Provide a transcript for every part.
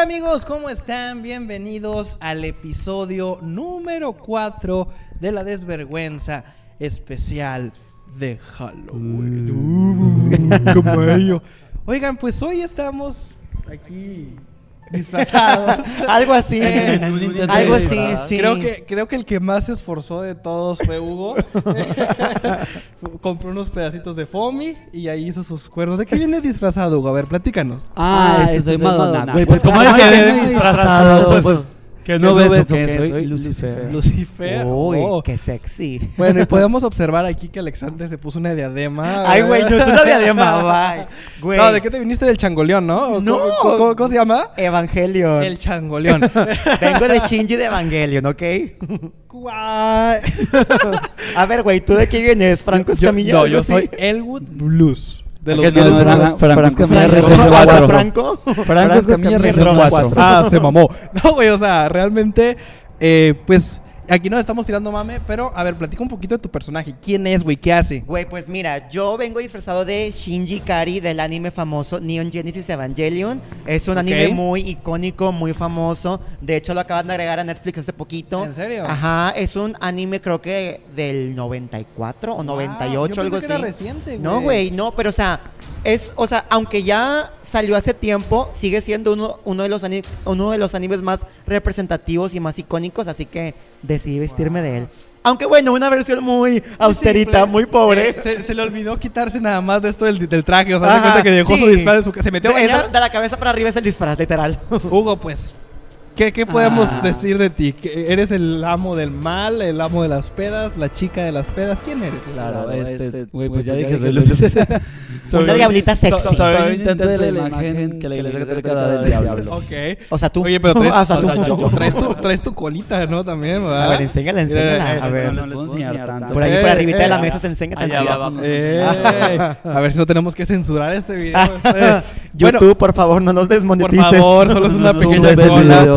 Hola amigos, ¿cómo están? Bienvenidos al episodio número 4 de la desvergüenza especial de Halloween. Ello. Oigan, pues hoy estamos aquí disfrazados. Algo así. Eh, algo así, sí. Creo que, creo que el que más se esforzó de todos fue Hugo. Compró unos pedacitos de foamy y ahí hizo sus cuernos. ¿De qué viene disfrazado, Hugo? A ver, platícanos. Ah, este soy Madonna. Pues, pues como ¿cómo es que que viene disfrazado, pues que no ves o que que soy Lucifer. Lucifer. Uy, Oh. qué sexy. Bueno, y podemos observar aquí que Alexander se puso una diadema. Ay, güey, no es una diadema, bye. Güey. No, ¿de qué te viniste del changoleón, no? ¿O No. ¿Cómo, cómo- cómo se llama? Evangelion. El changoleón. Vengo de Shinji de Evangelion, ¿ok? A ver, güey, ¿tú de qué vienes? ¿Franco Escamilla? No, yo soy Elwood Blues. De los Que no, no, Franco ¿Franco? Regreso ¿Ah, cuatro. ¿Franco? Franco Escamilla cuatro. Ah, se mamó. No, güey, o sea, realmente, eh, pues, aquí nos estamos tirando mame, pero, a ver, platica un poquito de tu personaje. ¿Quién es, güey? ¿Qué hace? Güey, pues mira, yo vengo disfrazado de Shinji Kari del anime famoso Neon Genesis Evangelion. Es un anime muy icónico, muy famoso. De hecho, lo acaban de agregar a Netflix hace poquito. ¿En serio? Ajá, es un anime creo que del 94 o 98, Wow, yo algo pensé así. que era reciente, güey. No, güey, no, pero o sea, es, o sea, aunque ya salió hace tiempo, sigue siendo uno, uno, de los uno de los animes más representativos y más icónicos, así que decidí vestirme de él. Aunque bueno, una versión muy austerita, simple. muy pobre. Eh, se, se le olvidó quitarse nada más de esto del, del traje. O sea, se Ajá, cuenta que dejó su disfraz en su. Se metió a de, esa- de la cabeza para arriba es el disfraz, literal. Hugo, pues, ¿qué, qué podemos Ah. decir de ti? ¿Que ¿Eres el amo del mal, el amo de las pedas, la chica de las pedas? ¿Quién eres? Claro, este, güey, pues ya dije, soy Lucifer. Una diablita sexy. Soy un intento de la imagen que la iglesia católica da del diablo. Ok. O sea, tú. Oye, pero traes, Ah, o sea, o tú. sea, yo- traes tu, traes tu colita, ¿no? También, ¿verdad? A ver, enséñala, enséñala. Eh, A ver. No les puedo enseñar tanto. Por ahí, Eh, por arribita de la eh, mesa se enseña allá tantito. abajo. Eh, a ver si no tenemos que censurar este video. Eh, YouTube, bueno, por favor, no nos por desmonetices. favor, solo es una pequeña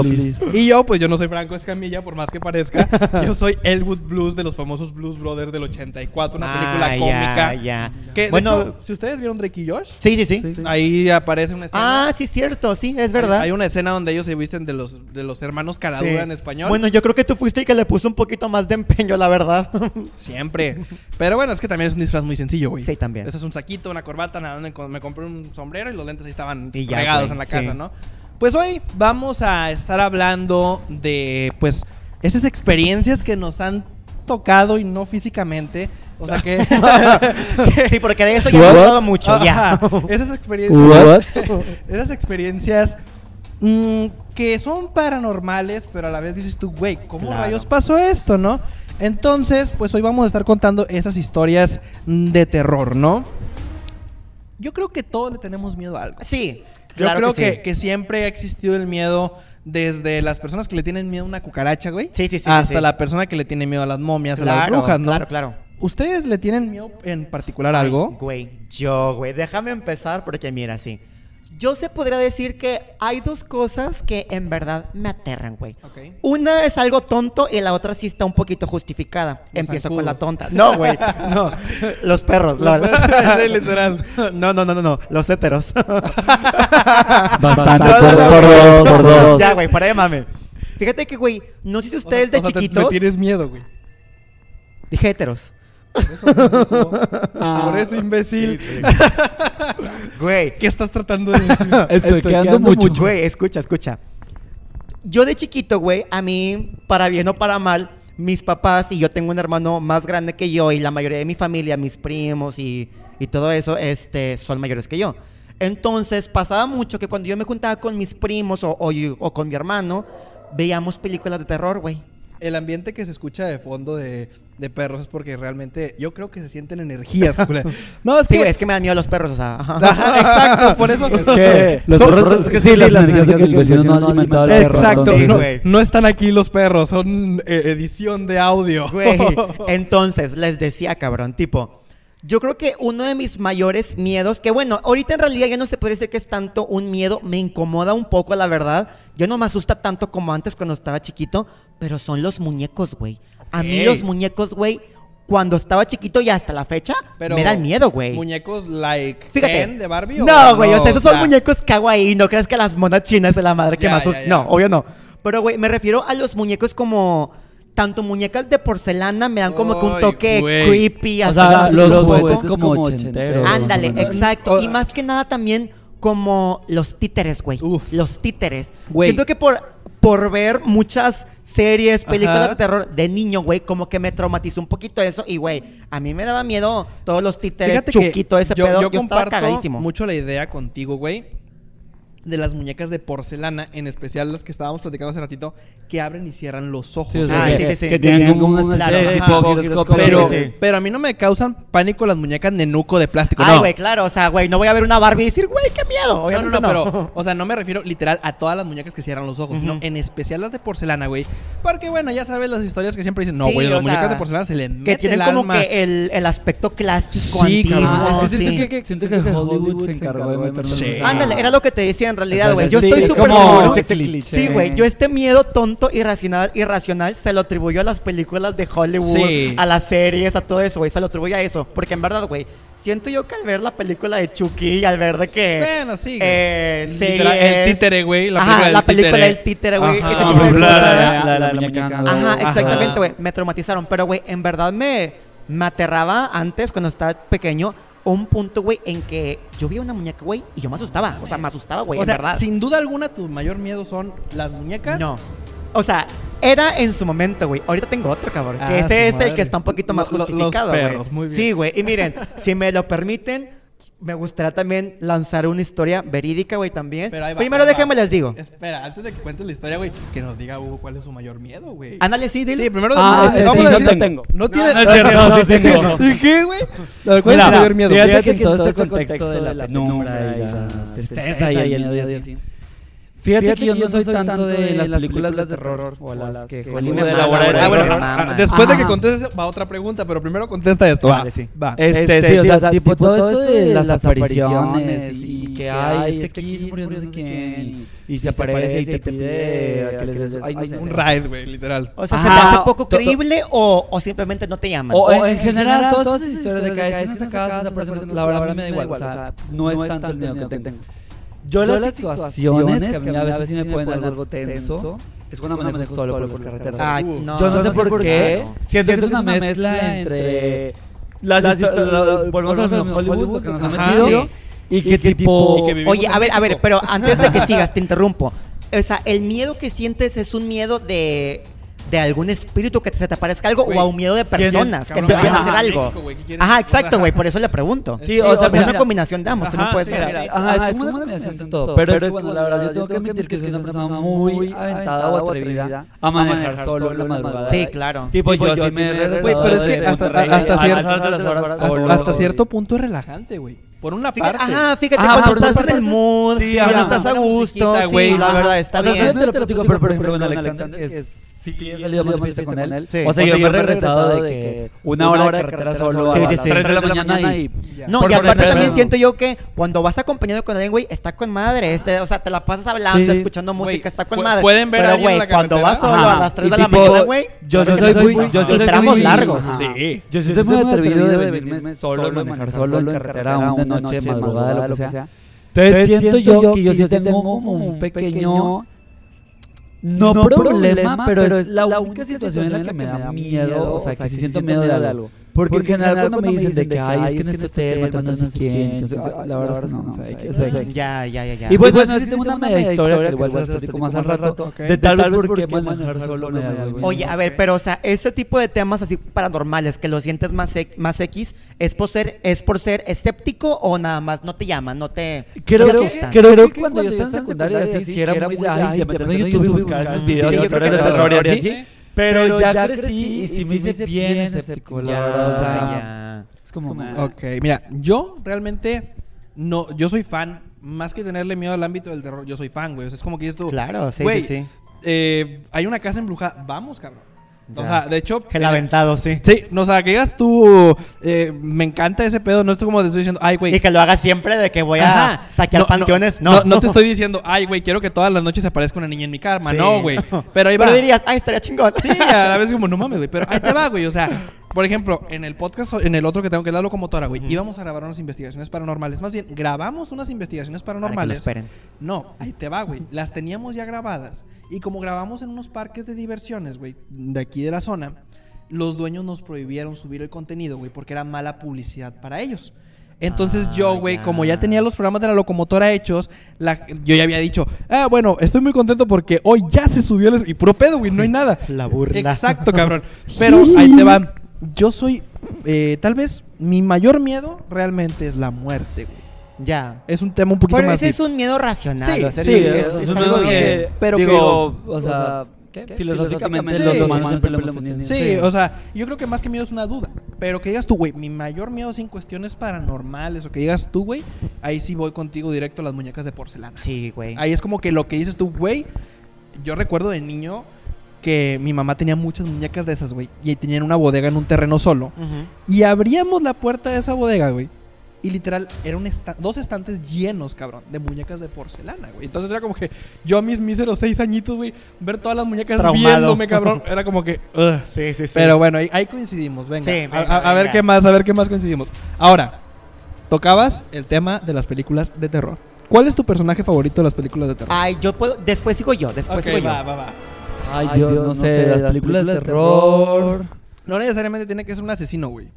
please. Y yo, pues yo no soy Franco Escamilla, por más que parezca. Yo soy Elwood Blues de los famosos Blues Brothers del 84, una película Ah, cómica. Ya, ya. Que, bueno, si ustedes vieron Drake y Josh, sí, sí, sí. Sí, sí. ahí aparece una escena. Ah, sí, cierto, sí, es verdad. Hay una escena donde ellos se visten de los, de los hermanos Caradura Sí. en español. Bueno, yo creo que tú fuiste el que le puso un poquito más de empeño, la verdad. Siempre. Pero bueno, es que también es un disfraz muy sencillo, güey. Sí, también. Eso es un saquito, una corbata, nada, me, me compré un sombrero y los lentes ahí estaban Y ya, regados güey, en la sí. casa, ¿no? Pues hoy vamos a estar hablando de, pues, esas experiencias que nos han tocado y no físicamente. O sea que... sí, porque de eso ya hemos What? hablado mucho, ya. Esas experiencias... What? Esas experiencias mm, que son paranormales, pero a la vez dices tú, güey, ¿cómo Claro. rayos pasó esto, no? Entonces, pues hoy vamos a estar contando esas historias de terror, ¿no? Yo creo que todos le tenemos miedo a algo. Sí, Yo claro creo que, que, sí. que siempre ha existido el miedo desde las personas que le tienen miedo a una cucaracha, güey. Sí, sí, sí, Hasta sí, la persona que le tiene miedo a las momias, a las brujas, ¿no? claro, claro. ¿Ustedes le tienen miedo en particular a algo? Güey, yo, güey, déjame empezar porque mira, sí. Yo se podría decir que hay dos cosas que en verdad me aterran, güey. Ok. Una es algo tonto y la otra sí está un poquito justificada. Los Empiezo con la tonta. No, güey. No. Los perros. lol. Sí, literal. No, no, no, no, no. Los héteros. Bastante, por, no, por güey. dos, por dos. Ya, güey, para de mame. Fíjate que, güey, no sé si ustedes O sea, de o sea, te- chiquitos. Le tienes miedo, güey. Dije héteros. Por eso, pendejo. Ah. Por eso, imbécil. Güey, ¿Qué estás tratando de decir? Estoy quedando mucho. Güey, escucha, escucha. Yo de chiquito, güey, a mí, para bien o para mal, mis papás y yo tengo un hermano más grande que yo y la mayoría de mi familia, mis primos y, y todo eso, este, son mayores que yo. Entonces, pasaba mucho que cuando yo me juntaba con mis primos o, o yo- o con mi hermano, veíamos películas de terror, güey. El ambiente que se escucha de fondo de, de perros es porque realmente yo creo que se sienten energías. culera. No, es Sí, que... güey, es que me dan miedo los perros, o sea. ajá. Exacto, por eso... Es que los Son- perros, es que sí, las energías de que el vecino no ha alimentado al perro. Exacto, entonces- Sí, no, güey. no están aquí los perros, son eh, edición de audio. Güey, entonces les decía, cabrón, tipo, yo creo que uno de mis mayores miedos, que bueno, ahorita en realidad ya no se puede decir que es tanto un miedo, me incomoda un poco, la verdad. Ya no me asusta tanto como antes cuando estaba chiquito, pero son los muñecos, güey. A mí los muñecos, güey, cuando estaba chiquito y hasta la fecha, Pero me dan miedo, güey. Muñecos like Fíjate. Ken de Barbie o No, güey, o sea, esos son muñecos kawaii, no crees que las monas chinas de la madre que Ya, más... ya, us- ya. No, obvio no. Pero, güey, me refiero a los muñecos como... Tanto muñecas de porcelana me dan como que un toque güey. creepy. O sea, los juguetes como ochenteros. Ándale, exacto. Oh. Y más que nada también como los títeres, güey. Uf. Los títeres. Güey. Siento que por, por ver muchas series, películas Ajá. de terror de niño, güey, como que me traumatizó un poquito eso. Y, güey, a mí me daba miedo todos los títeres, Fíjate chuquito, ese yo, pedo. yo Yo, estaba comparto cagadísimo. mucho la idea contigo, güey. De las muñecas de porcelana, en especial las que estábamos platicando hace ratito, que abren y cierran los ojos. Sí, o sea, Ah, güey. sí, que, sí, sí. que tienen como una Claro, especie de ajá. tipo giroscopio. pero, pero a mí no me causan pánico las muñecas nenuco de plástico. Ay, no. güey, claro. O sea, güey, no voy a ver una Barbie y decir, güey, qué miedo. No, no, no, pero, o sea, no me refiero literal a todas las muñecas que cierran los ojos, sino en especial las de porcelana, güey. Porque, bueno, ya sabes las historias que siempre dicen, no, güey, las muñecas sea, de porcelana se le mete que tienen el como alma. que el, el aspecto clásico, Sí, antiguo. Ah, es que sí. siento, que, siento que Hollywood se encargó de esa- Ándale, era lo que te decía en realidad, güey. Yo estoy es súper como seguro. ese cliché. Sí, güey. Yo este miedo tonto, irracional, irracional, se lo atribuyo a las películas de Hollywood, Sí. a las series, a todo eso, güey. Se lo atribuyo a eso. Porque en verdad, güey, siento yo que al ver la película de Chucky y al ver de que... Bueno, sí. eh, Literal, series- el títere, güey. La Ajá, película del la película títere. del títere, güey. Ajá. Ese tipo de cosas. la, la, la, la muñeca. ¿no? Ajá, Ajá. exactamente, güey. Me traumatizaron. Pero, güey, en verdad me, me aterraba antes, cuando estaba pequeño, un punto, güey, en que yo vi una muñeca, güey, y yo me asustaba. O sea, me asustaba, güey, O en sea, verdad. sin duda alguna, tu mayor miedo son las muñecas. No. O sea, era en su momento, güey. Ahorita tengo otro, cabrón. Ah, que ese es madre. el que está un poquito más Lo- lo- los justificado, güey. perros, muy bien. Sí, güey. Y miren, si me lo permiten, me gustaría también lanzar una historia verídica, güey, también. Pero ahí va, Primero ahí va. déjenme les digo. Espera, antes de que cuentes la historia, güey, que nos diga Hugo cuál es su mayor miedo, güey. Ándale, sí, dile. Sí, primero Ah, ese vamos sí, a no decir- tengo. No tiene. no es cierto, no, sí tengo. ¿Y qué, güey? ¿Cuál es tu mayor miedo? Fíjate, Fíjate que en todo este contexto de la penumbra y la tristeza y el miedo y así. Fíjate que yo no soy tanto de las películas de terror o las que Hollywood Hollywood me elabora mama, de Ah, bueno, terror. ah, después de que contestes va otra pregunta, pero primero contesta esto. Va, sí. va. Este, sí, o sea, tipo todo esto de las apariciones y que hay, es que aquí se murió no sé quién y se aparece y te pide que les des. Un ride, güey, literal. O sea, ¿se te hace poco creíble o, o simplemente no te llaman? O en, en general, todas esas historias de que hay persona, la verdad me da igual, o sea, no es tanto el miedo que tengo. Yo las situaciones que a mí a veces sí me ponen algo tenso es cuando manejo solo por las carreteras. No, Yo no sé por qué, claro. siento que es una mezcla entre las historias, volvemos a lo de Hollywood, que nos ha metido, y que tipo... Oye, a ver, a ver, pero antes de que sigas, te interrumpo. O sea, el miedo que sientes es un miedo de, de algún espíritu que se te aparezca algo o a un miedo de personas que te vayan a hacer algo. Ajá, exacto, güey, por eso le pregunto. Sí, o sea, es una combinación de ambos, tú no puedes sí. Ajá, es como una combinación de todo. Pero es que, bueno, la verdad, yo tengo que admitir que soy una persona muy aventada o atrevida a manejar solo en la madrugada. Sí, claro. Tipo, yo sí me Güey, pero es que hasta- cierto- las horas de las horas Hasta, solo. hasta cierto punto es relajante, güey. Por una Fíjate- parte. ajá, fíjate, Ajá, cuando estás en el mood, Sí, cuando ajá. estás a gusto, sí, güey. la verdad, está o sea, bien. no te lo platico, pero por ejemplo, con Alexander, es, sí, he salido más fiesta con él. Sí. O sea, yo me he regresado de que una hora de carretera solo Sí, a sí, las sí. 3 de la mañana y... Ya. No, Por- y aparte también siento yo que cuando vas acompañado con alguien, güey, está con madre. Este, o sea, te la pasas hablando, Sí. escuchando música, está con pu- madre. pueden ver Pero, güey, cuando vas solo a las 3 Y de la mañana, güey. yo sí soy muy- yo sí y soy tramos largos. Sí. Yo sí estoy muy atrevido de venirme solo, manejar solo en carretera, aún de noche, madrugada, lo que sea. Entonces siento yo que yo sí tengo como un pequeño... No, problema, pero es la única situación en la que me da miedo, o sea, que sí siento miedo de algo. Porque en general cuando me dicen de que, ay, es que en este hotel matan a no sé quién, entonces, ah, la verdad es que no, o sea, sea, Ya, ya, ya, ya. Y bueno, es que sí tengo una media historia que igual se las platico más al rato, de tal vez por qué manejar solo me da. Oye, a ver, pero o sea, ese tipo de temas así paranormales que lo sientes más, X, ¿es por ser, es por ser escéptico o nada más no te llaman, no te, Creo, creo que cuando yo estaba en secundaria así, sí era muy de, ay, de meterme en YouTube y buscar esos videos Sí, de terror y así. Sí. Pero ya crecí y sí me hice bien escéptico, la verdad, o sea, ya. es como... Ok, mira, yo realmente no, yo soy fan, más que tenerle miedo al ámbito del terror, yo soy fan, güey. O sea, es como que esto. Claro, sí, Güey, sí, sí. eh, hay una casa embrujada, vamos, cabrón. O sea, de hecho. El en- aventado, sí. Sí, no, o sea, que digas tú, eh, me encanta ese pedo, no es como te estoy diciendo, ay, güey. Y que lo hagas siempre de que voy a saquear panteones, no. no. No te estoy diciendo, ay, güey, quiero que todas las noches aparezca una niña en mi cama. Sí. No, güey. Pero ahí va. Pero dirías, ay, estaría chingón. Sí, a vez como, no mames, güey. Pero ahí te va, güey. O sea, Por ejemplo, en el podcast, en el otro que tengo que es la locomotora, güey, íbamos a grabar unas investigaciones paranormales. Más bien, grabamos unas investigaciones paranormales. esperen. No, ahí te va, güey. Las teníamos ya grabadas. Y como grabamos en unos parques de diversiones, güey, de aquí de la zona, los dueños nos prohibieron subir el contenido, güey, porque era mala publicidad para ellos. Entonces Ah, yo, güey, ya. como ya tenía los programas de la locomotora hechos, la- yo ya había dicho, ah, bueno, estoy muy contento porque hoy ya se subió el... Y puro pedo, güey, no hay nada. La burla. Exacto, cabrón. Pero ahí te van. Yo soy, eh, tal vez, mi mayor miedo realmente es la muerte, güey. Ya. Es un tema un poquito Pero más... ese es un miedo racional. Sí, o sea, sí, es, es- es es algo algo bien. que- pero digo, que- o sea, ¿qué? filosóficamente Sí. los humanos siempre lo hemos tenido. Sí, Sí. o sea, yo creo que más que miedo es una duda. Pero que digas tú, güey, mi mayor miedo sin cuestiones paranormales o que digas tú, güey, ahí sí voy contigo directo a las muñecas de porcelana. Sí, güey. Ahí es como que lo que dices tú, güey, yo recuerdo de niño que mi mamá tenía muchas muñecas de esas, güey, y tenían una bodega en un terreno solo. Y abríamos la puerta de esa bodega, güey. Y literal, eran esta- dos estantes llenos, cabrón, de muñecas de porcelana, güey. Entonces era como que yo a mis míseros seis añitos, güey, ver todas las muñecas Traumado. viéndome, cabrón, era como que... ugh. Sí, sí, sí. Pero bueno, ahí, ahí coincidimos, venga. Sí, A- venga, a, a ver qué más, a ver qué más coincidimos. Ahora, tocabas el tema de las películas de terror. ¿Cuál es tu personaje favorito de las películas de terror? Ay, yo puedo. Después sigo yo. Después Ok, sigo yo. va, va, va. Ay, Dios, no sé, las películas de terror. No necesariamente tiene que ser un asesino, güey.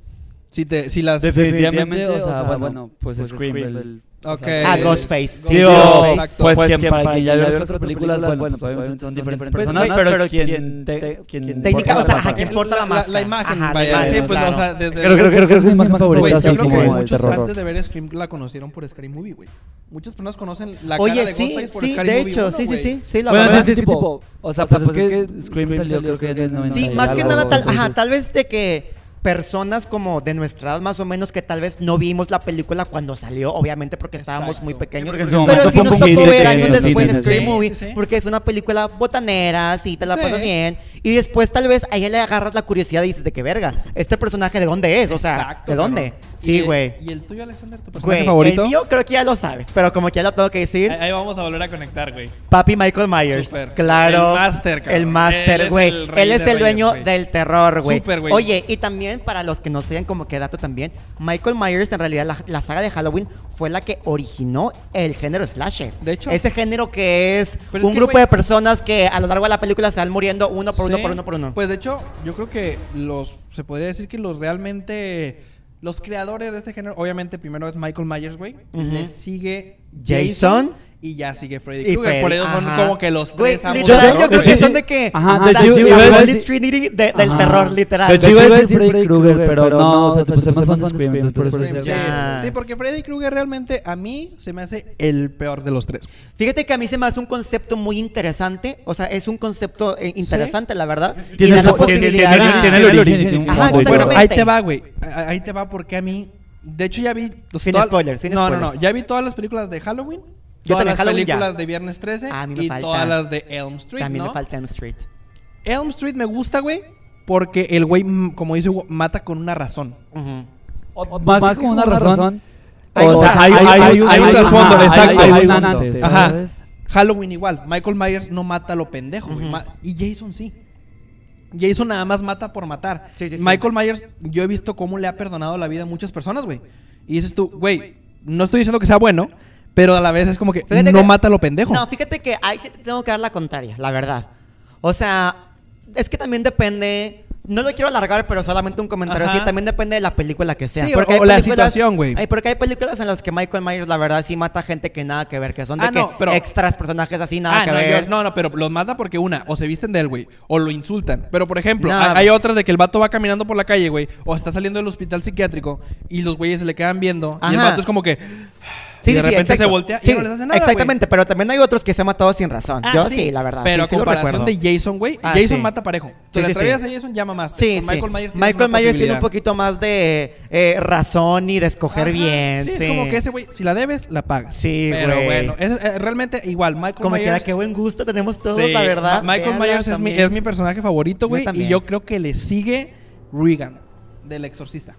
Si, te, si las... Definitivamente, o sea, bueno, pues Scream. el- Ok. Ah, Ghostface. Sí, Digo, Ghostface. Pues Pues, quien, para quien ya vio las cuatro películas, bueno, pues obviamente son diferentes Pues, personas, güey, pero quien, te, quien Técnica, o sea, ajá. ¿quién importa la máscara? La, imagen, Ajá, vaya. imagen, sí, pues, claro. o sea, desde... Creo, creo, creo que es mi imagen favorita. Güey, yo así creo que muchos antes de ver Scream la conocieron por Scream Movie, güey. Muchas personas conocen la cara Oye, de sí, Ghostface por sí, Scary de Movie hecho, 1, sí, sí, güey. sí, sí, la Bueno, verdad. sí, sí, tipo, o sea, pues es que Scream salió creo que en el 90 Sí, más que nada, tal, ajá, tal vez de que personas como de nuestra edad más o menos que tal vez no vimos la película cuando salió, obviamente porque estábamos Exacto. muy pequeños. Pero momento sí nos tocó ver de años después cines, Scary sí. Movie, Sí, sí. porque es una película botanera, sí, te la Sí. pasas bien. Y después tal vez a ella le agarras la curiosidad y dices de que verga, este personaje de dónde es, o sea, Exacto, ¿de dónde? Sí, güey. ¿Y el tuyo, Alexander, tu personaje Güey, favorito? el mío creo que ya lo sabes, pero como que ya lo tengo que decir, Ahí, ahí vamos a volver a conectar, güey. Papi Michael Myers. Claro. El máster, cabrón. El Él máster, es güey. el Él es el reyes, dueño del terror, güey. Súper, güey. Oye, y también para los que no sean como que dato también, Michael Myers, en realidad, la, la saga de Halloween fue la que originó el género slasher. De hecho. Ese género que es un que, grupo de personas que a lo largo de la película se van muriendo uno por uno, por uno, por uno. Pues de hecho, yo creo que los. Se podría decir que los realmente. Los creadores de este género, obviamente, primero es Michael Myers, güey. Le sigue Jason. Jason. Y ya sigue Freddy Y Krueger. Por Freddy, eso son ajá. como que los Güey, tres amos literal, del yo terror, creo güey. que son de que. Ajá, la, de hecho, la iba a Holy decir- Trinity de- del Ajá. terror, literal. De hecho, güey. iba a decir Freddy Krueger, pero no, o sea, pues soy más fan de Scream, entonces por eso Sí, decía, sí, Ya. sí, porque Freddy Krueger realmente a mí se me hace el peor de los tres. Fíjate que a mí se me hace un concepto muy interesante. O sea, es un concepto eh, interesante, la verdad. Y Tiene da la tiene- posibilidad tiene- a- tiene el origen y tiene un Ajá, fondo exactamente. Ahí te va, güey. Ah- Ahí te va porque a mí. De hecho, ya vi. Sin spoilers, sin no, no, spoilers. no. Ya vi todas las películas de Halloween. Yo todas las Halloween ya. películas de Viernes 13. A mí me y falta. todas las de Elm Street. También ¿no? me falta Elm Street. Elm Street me gusta, güey. Porque el güey, como dice Hugo, mata con una razón. O- Más, que como una razón. Hay- o sea, hay- hay, hay- hay, un- un trasfondo, exacto. Hay, Hay un un antes. Ajá. Halloween igual. Michael Myers no mata a lo pendejo, Y Jason sí. Jason nada más mata por matar. Sí, sí, sí. Michael Myers, yo he visto cómo le ha perdonado la vida a muchas personas, güey. Y dices tú, güey, no estoy diciendo que sea bueno, pero a la vez es como que Fíjate no que- mata a lo pendejo. No, fíjate que ahí sí te tengo que dar la contraria, la verdad. O sea, es que también depende. No lo quiero alargar, pero solamente un comentario Ajá. así. También depende de la película que sea. Sí, Porque o- la situación, güey. Porque hay películas en las que Michael Myers, la verdad, sí mata gente que nada que ver, que son de Ah, que no, pero- extras, personajes así, nada Ah, que no, ver. no, no, pero los mata porque una, o se visten de él, güey, o lo insultan. Pero por ejemplo, No. hay, hay otras de que el vato va caminando por la calle, güey, o está saliendo del hospital psiquiátrico y los güeyes se le quedan viendo y el vato es como que Sí, y de sí, repente se voltea y Sí, no les hace nada, Exactamente, pero también hay otros que se han matado sin razón. Ah, Yo sí, la verdad. Pero a comparación de Jason, güey, Ah, Jason mata parejo. Si le sí. a Jason, llama más. Sí, Con. Michael Myers, Michael Myers tiene un poquito más de eh, razón y de escoger Ajá, bien. Sí, es como que ese güey, si la debes, la pagas. Sí, Pero bueno, es, eh, realmente igual, Michael Como Myers. quiera, qué buen gusto tenemos todos, la verdad. Michael Myers es mi, es mi personaje favorito, güey. Y yo creo que le sigue Regan, del exorcista.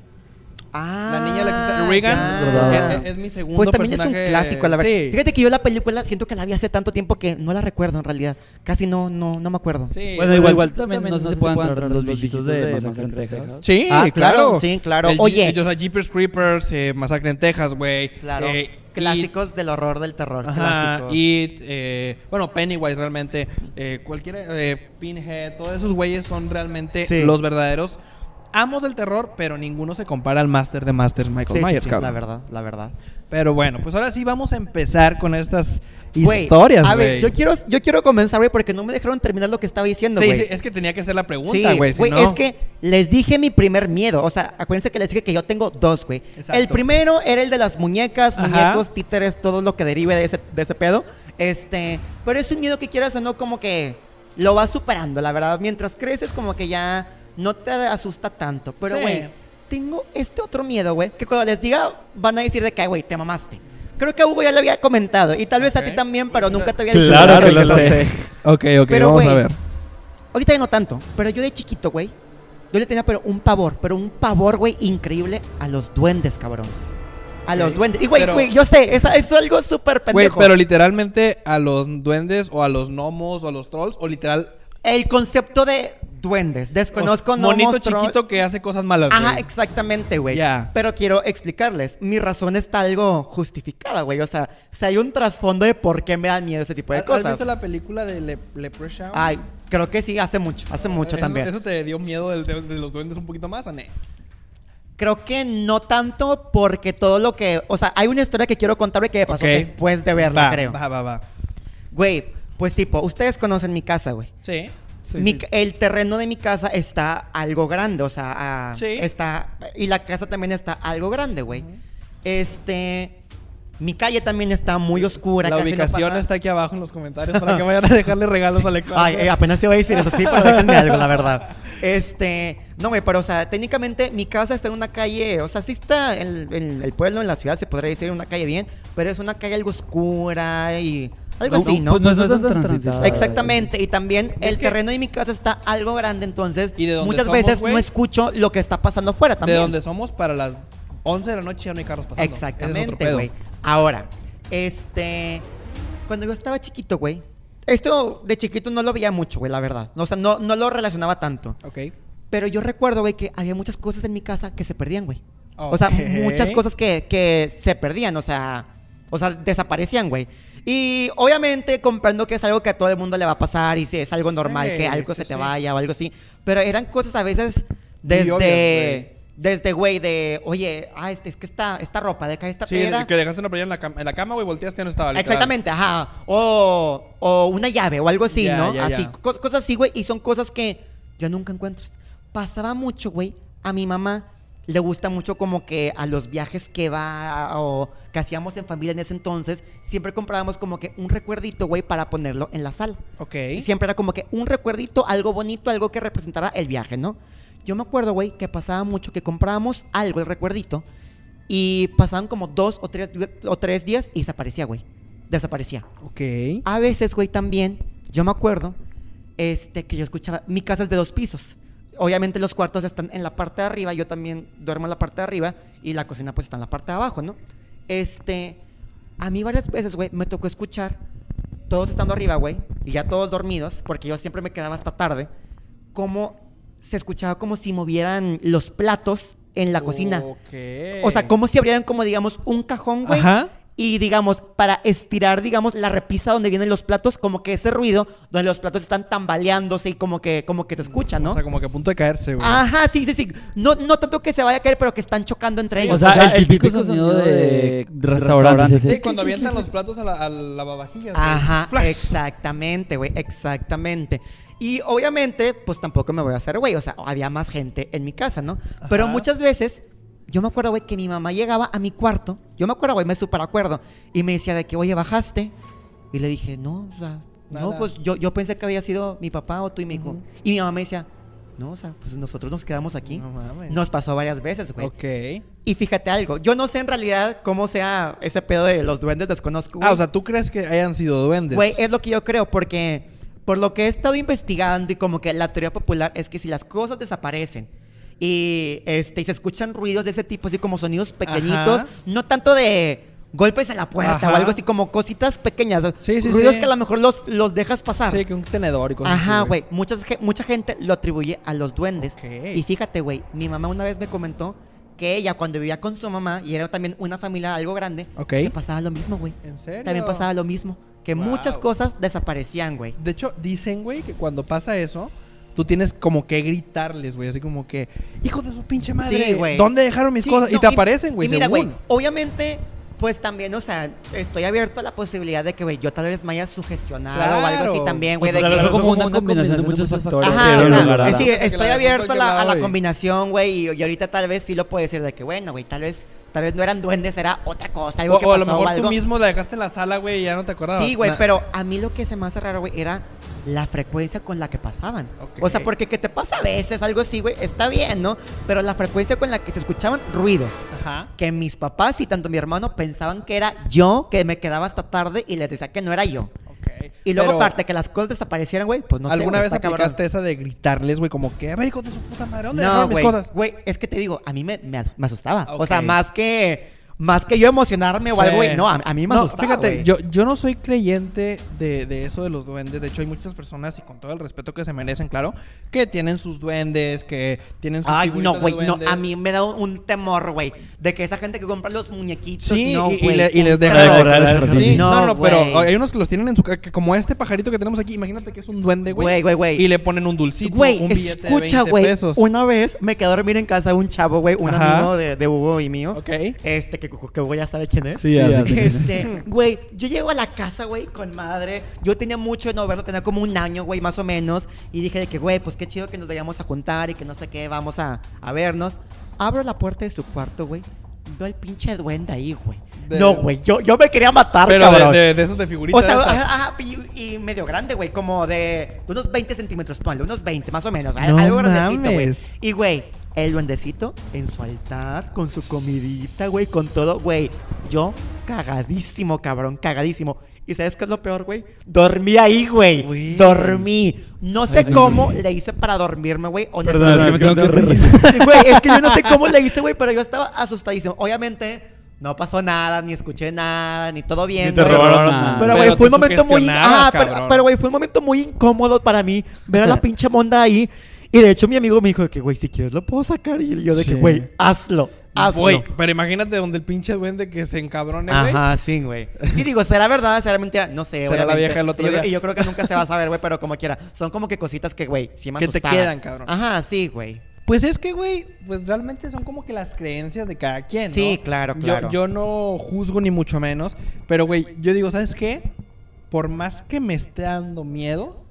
Ah, La niña la Regan ya. es, es mi segundo Pues también es un clásico, la verdad. Sí. Fíjate que yo la película siento que la vi hace tanto tiempo que no la recuerdo en realidad. Casi no, no, no me acuerdo. Sí. Bueno, igual, igual también no sé si se pueden entrar los viejitos de Masacre en Texas. Sí, Ah, claro, claro. sí, claro. El- Oye. Ellos a Jeepers Creepers, eh, Masacre en Texas, güey. Claro. Eh, Clásicos del horror del terror. Ajá, y eh, bueno, Pennywise realmente, eh, cualquiera, eh, Pinhead, todos esos güeyes son realmente Sí. los verdaderos amos del terror, pero ninguno se compara al Master de Masters, Michael Sí, sí, Myers, sí, cabrón. la verdad, la verdad. Pero bueno, pues ahora sí vamos a empezar con estas Güey, historias, A ver, yo quiero, yo quiero comenzar, güey, porque no me dejaron terminar lo que estaba diciendo, Sí, güey. sí, es que tenía que hacer la Sí, pregunta, güey. si güey, no- es que les dije mi primer miedo. O sea, acuérdense que les dije que yo tengo dos, güey. El primero era el de las muñecas, Ajá. muñecos, títeres, todo lo que derive de ese, de ese pedo. Este, pero es un miedo que quieras o no, como que lo vas superando, la verdad. Mientras creces, como que ya no te asusta tanto. Pero, Sí. güey, tengo este otro miedo, güey, que cuando les diga van a decir de que, "Ay, güey, te mamaste. Creo que a Hugo ya lo había comentado. Y tal vez a ti también, pero nunca te había dicho. Claro nada. que lo sé. Ok, ok, Pero, vamos güey, a ver. Ahorita ya no tanto, pero yo de chiquito, güey, yo le tenía pero un pavor, pero un pavor, güey, increíble a los duendes, cabrón. A los duendes. Y, güey, güey, yo sé, esa- es algo súper Güey, pendejo. pero literalmente a los duendes o a los gnomos o a los trolls o literal El concepto de duendes, desconozco o monito troll- chiquito que hace cosas malas. Ajá, güey. exactamente, güey. Ya. Pero quiero explicarles, mi razón está algo justificada, güey. O sea, si hay un trasfondo de por qué me dan miedo ese tipo de ¿Has- ¿Has cosas. visto la película de Le Leprechaun? Ay, creo que sí, hace mucho, hace mucho ¿Eso- también. ¿Eso te dio miedo de, de los duendes un poquito más o no? Creo que no tanto porque todo lo que... O sea, hay una historia que quiero contarle que me pasó después de verla, Va, creo. Va, va, va. Güey, pues tipo, ustedes conocen mi casa, güey. Sí. sí, Mi sí. ca- El terreno de mi casa está algo grande, o sea, ah, Sí. está... Y la casa también está algo grande, güey. Este... Mi calle también está muy oscura. La no ubicación está aquí abajo en los comentarios para que vayan a dejarle regalos a Alexander. Ay, eh, apenas te iba a decir eso, sí, pero déjenme algo, la verdad. Este, no, güey, pero o sea, técnicamente mi casa está en una calle, o sea, sí está en, en el pueblo, en la ciudad, se podría decir una calle bien, pero es una calle algo oscura y algo así, ¿no? Pues no es tan transitada. Exactamente, y también Es el que- terreno de mi casa está algo grande, entonces ¿Y de dónde muchas somos, veces güey? no escucho lo que está pasando afuera de también. donde somos para las 11 de la noche ya no hay carros pasando. Ese es otro Exactamente, pedo. güey. Ahora, este. Cuando yo estaba chiquito, güey. Esto de chiquito no lo veía mucho, güey, la verdad. O sea, no, no lo relacionaba tanto. Ok. Pero yo recuerdo, güey, que había muchas cosas en mi casa que se perdían, güey. O sea, Ok. muchas cosas que, que se perdían, o sea. O sea, desaparecían, güey. Y obviamente comprendo que es algo que a todo el mundo le va a pasar y si es algo normal Sí, que algo sí, se te sí. vaya o algo así. Pero eran cosas a veces desde. Desde, güey, de, oye, ah, este, es que esta, esta ropa, de acá esta Sí, playera. que dejaste una playera en la cama, en la cama, güey, volteaste y no estaba. literal. Exactamente, ajá. O, o una llave o algo así, Ya, ¿no? ya, así, ya. co- cosas así, güey. Y son cosas que ya nunca encuentras. Pasaba mucho, güey. A mi mamá le gusta mucho como que a los viajes que va o que hacíamos en familia en ese entonces, siempre comprábamos como que un recuerdito, güey, para ponerlo en la sala. Ok. Y siempre era como que un recuerdito, algo bonito, algo que representara el viaje, ¿no? Yo me acuerdo, güey, que pasaba mucho que comprábamos algo, el recuerdito, y pasaban como dos o tres, o tres días y desaparecía, güey. Desaparecía. Ok. A veces, güey, también, yo me acuerdo, este, que yo escuchaba, mi casa es de dos pisos. Obviamente los cuartos están en la parte de arriba, yo también duermo en la parte de arriba y la cocina pues está en la parte de abajo, ¿no? Este, a mí varias veces, güey, me tocó escuchar, todos estando arriba, güey, y ya todos dormidos, porque yo siempre me quedaba hasta tarde, como se escuchaba como si movieran los platos en la cocina. O sea, como si abrieran como, digamos, un cajón, güey. Ajá. Y, digamos, para estirar, digamos, la repisa donde vienen los platos, como que ese ruido, donde los platos están tambaleándose y como que, como que se escucha, ¿no? O sea, como que a punto de caerse, güey. Ajá, sí, sí, sí. No, no tanto que se vaya a caer, pero que están chocando entre ellos. O sea, el típico sonido de restaurantes. Sí, cuando avientan los platos a la, a la lavavajillas, güey. Ajá, Flash. exactamente, güey, exactamente. Y obviamente, pues tampoco me voy a hacer güey, o sea, había más gente en mi casa, ¿no? Pero muchas veces, yo me acuerdo, güey, que mi mamá llegaba a mi cuarto, yo me acuerdo, güey, me super acuerdo, y me decía de que, oye, bajaste, y le dije, no, o sea, no, Nada. pues yo, yo pensé que había sido mi papá o tú, y me dijo, Ujú. y mi mamá me decía, no, o sea, pues nosotros nos quedamos aquí. No mames. Nos pasó varias veces, güey. Ok. Y fíjate algo, yo no sé en realidad cómo sea ese pedo de los duendes, desconozco. Ah, güey. o sea, ¿tú crees que hayan sido duendes? Güey, es lo que yo creo, porque por lo que he estado investigando y como que la teoría popular es que si las cosas desaparecen Y, este, y se escuchan ruidos de ese tipo, así como sonidos pequeñitos. No tanto de golpes en la puerta o algo así, como cositas pequeñas. Sí, sí, ruidos que a lo mejor los, los dejas pasar. Sí, que un tenedor y cosas Ajá, güey. Mucha gente lo atribuye a los duendes. Y fíjate, güey, mi mamá una vez me comentó que ella cuando vivía con su mamá y era también una familia algo grande, que pasaba lo mismo, güey. ¿En serio? También pasaba lo mismo. Que muchas cosas desaparecían, güey. De hecho, dicen, güey, que cuando pasa eso, tú tienes como que gritarles, güey, así como que, hijo de su pinche madre, sí, güey. ¿dónde dejaron mis cosas? y te aparecen, güey. Y mira, güey, obviamente pues también, o sea, estoy abierto a la posibilidad de que, güey, yo tal vez me haya sugestionado o algo así también, güey. Pues de que... como una combinación de muchos factores. Ajá, o sea, sí, estoy abierto a la, a la combinación, güey, y, ahorita tal vez sí lo puedo decir de que, bueno, güey, tal vez Tal vez no eran duendes, era otra cosa. Algo o, que pasó, o a lo mejor tú mismo la dejaste en la sala, güey, y ya no te acordabas. Sí, güey, pero a mí lo que se me hace raro, güey, era la frecuencia con la que pasaban. O sea, porque que te pasa a veces algo así, güey, está bien, ¿no? Pero la frecuencia con la que se escuchaban ruidos. Ajá. Que mis papás y tanto mi hermano pensaban que era yo que me quedaba hasta tarde y les decía que no era yo. Y luego, aparte que las cosas desaparecieran, güey, pues no sé. ¿Alguna vez aplicaste esa de gritarles, güey, como que, a ver, hijo de su puta madre, ¿dónde no, mis cosas? Güey, es que te digo, a mí me, me, asustaba. O sea, más que más que yo emocionarme o algo, güey. No, a, mí me no, Fíjate, yo, yo no soy creyente de, de, eso de los duendes. De hecho, hay muchas personas, y con todo el respeto que se merecen, claro, que tienen sus duendes, que tienen sus Ay, no, güey, no. A mí me da un temor, güey. De que esa gente que compra los muñequitos. Sí, no, y, y, les deja de sí, No, no, pero hay unos que los tienen en su. Que como este pajarito que tenemos aquí, imagínate que es un duende, güey. Güey, güey, güey. Y le ponen un dulcito, güey, un billete escucha, de 20 pesos. Una vez me quedé a dormir en casa de un chavo, güey, un amigo de, de Hugo y mío. Ok. Este, que, que Hugo ya sabe quién es. Sí, Este, güey, yo llego a la casa, güey, con madre. Yo tenía mucho de no verlo, tenía como un año, güey, más o menos. Y dije de que, güey, pues qué chido que nos vayamos a juntar y que no sé qué, vamos a, a vernos. Abro la puerta de su cuarto, güey. Veo al pinche duende ahí, güey. No, güey, yo, yo me quería matar, Pero cabrón. De, de, esos de figuritas. O sea, ajá, y, medio grande, güey, como de unos 20 centímetros, ponle, unos 20 más o menos. No algo grandecito, güey. Y, güey, el duendecito en su altar, con su comidita, güey, con todo, güey. Yo cagadísimo, cabrón, cagadísimo. ¿Y sabes qué es lo peor, güey? Dormí ahí, güey. Dormí. No sé cómo le hice para dormirme, güey. Perdón, es que me tengo que reír. Güey, es que yo no sé cómo le hice, güey, pero yo estaba asustadísimo. Obviamente, no pasó nada, ni escuché nada, ni todo bien. Ni te robaron nada. Pero, güey, fue un momento muy... Ah, pero, güey, fue un momento muy incómodo para mí ver a la pinche monda ahí. Y de hecho mi amigo me dijo que, güey, si quieres lo puedo sacar. Y yo de que, güey, hazlo. Hazlo. Güey, pero imagínate donde el pinche duende que se encabrone, güey. Ajá, sí, güey. Sí, digo, ¿será verdad? ¿Será mentira? No sé, güey. la vieja del otro día. Y yo creo que nunca se va a saber, güey, pero como quiera. Son como que cositas que, güey, sí me Que te quedan, cabrón. Ajá, sí, güey. Pues es que, güey, pues realmente son como que las creencias de cada quien, ¿no? Sí, claro, claro. Yo, yo no juzgo ni mucho menos, pero, güey, yo digo, ¿sabes qué? Por más que me esté dando miedo,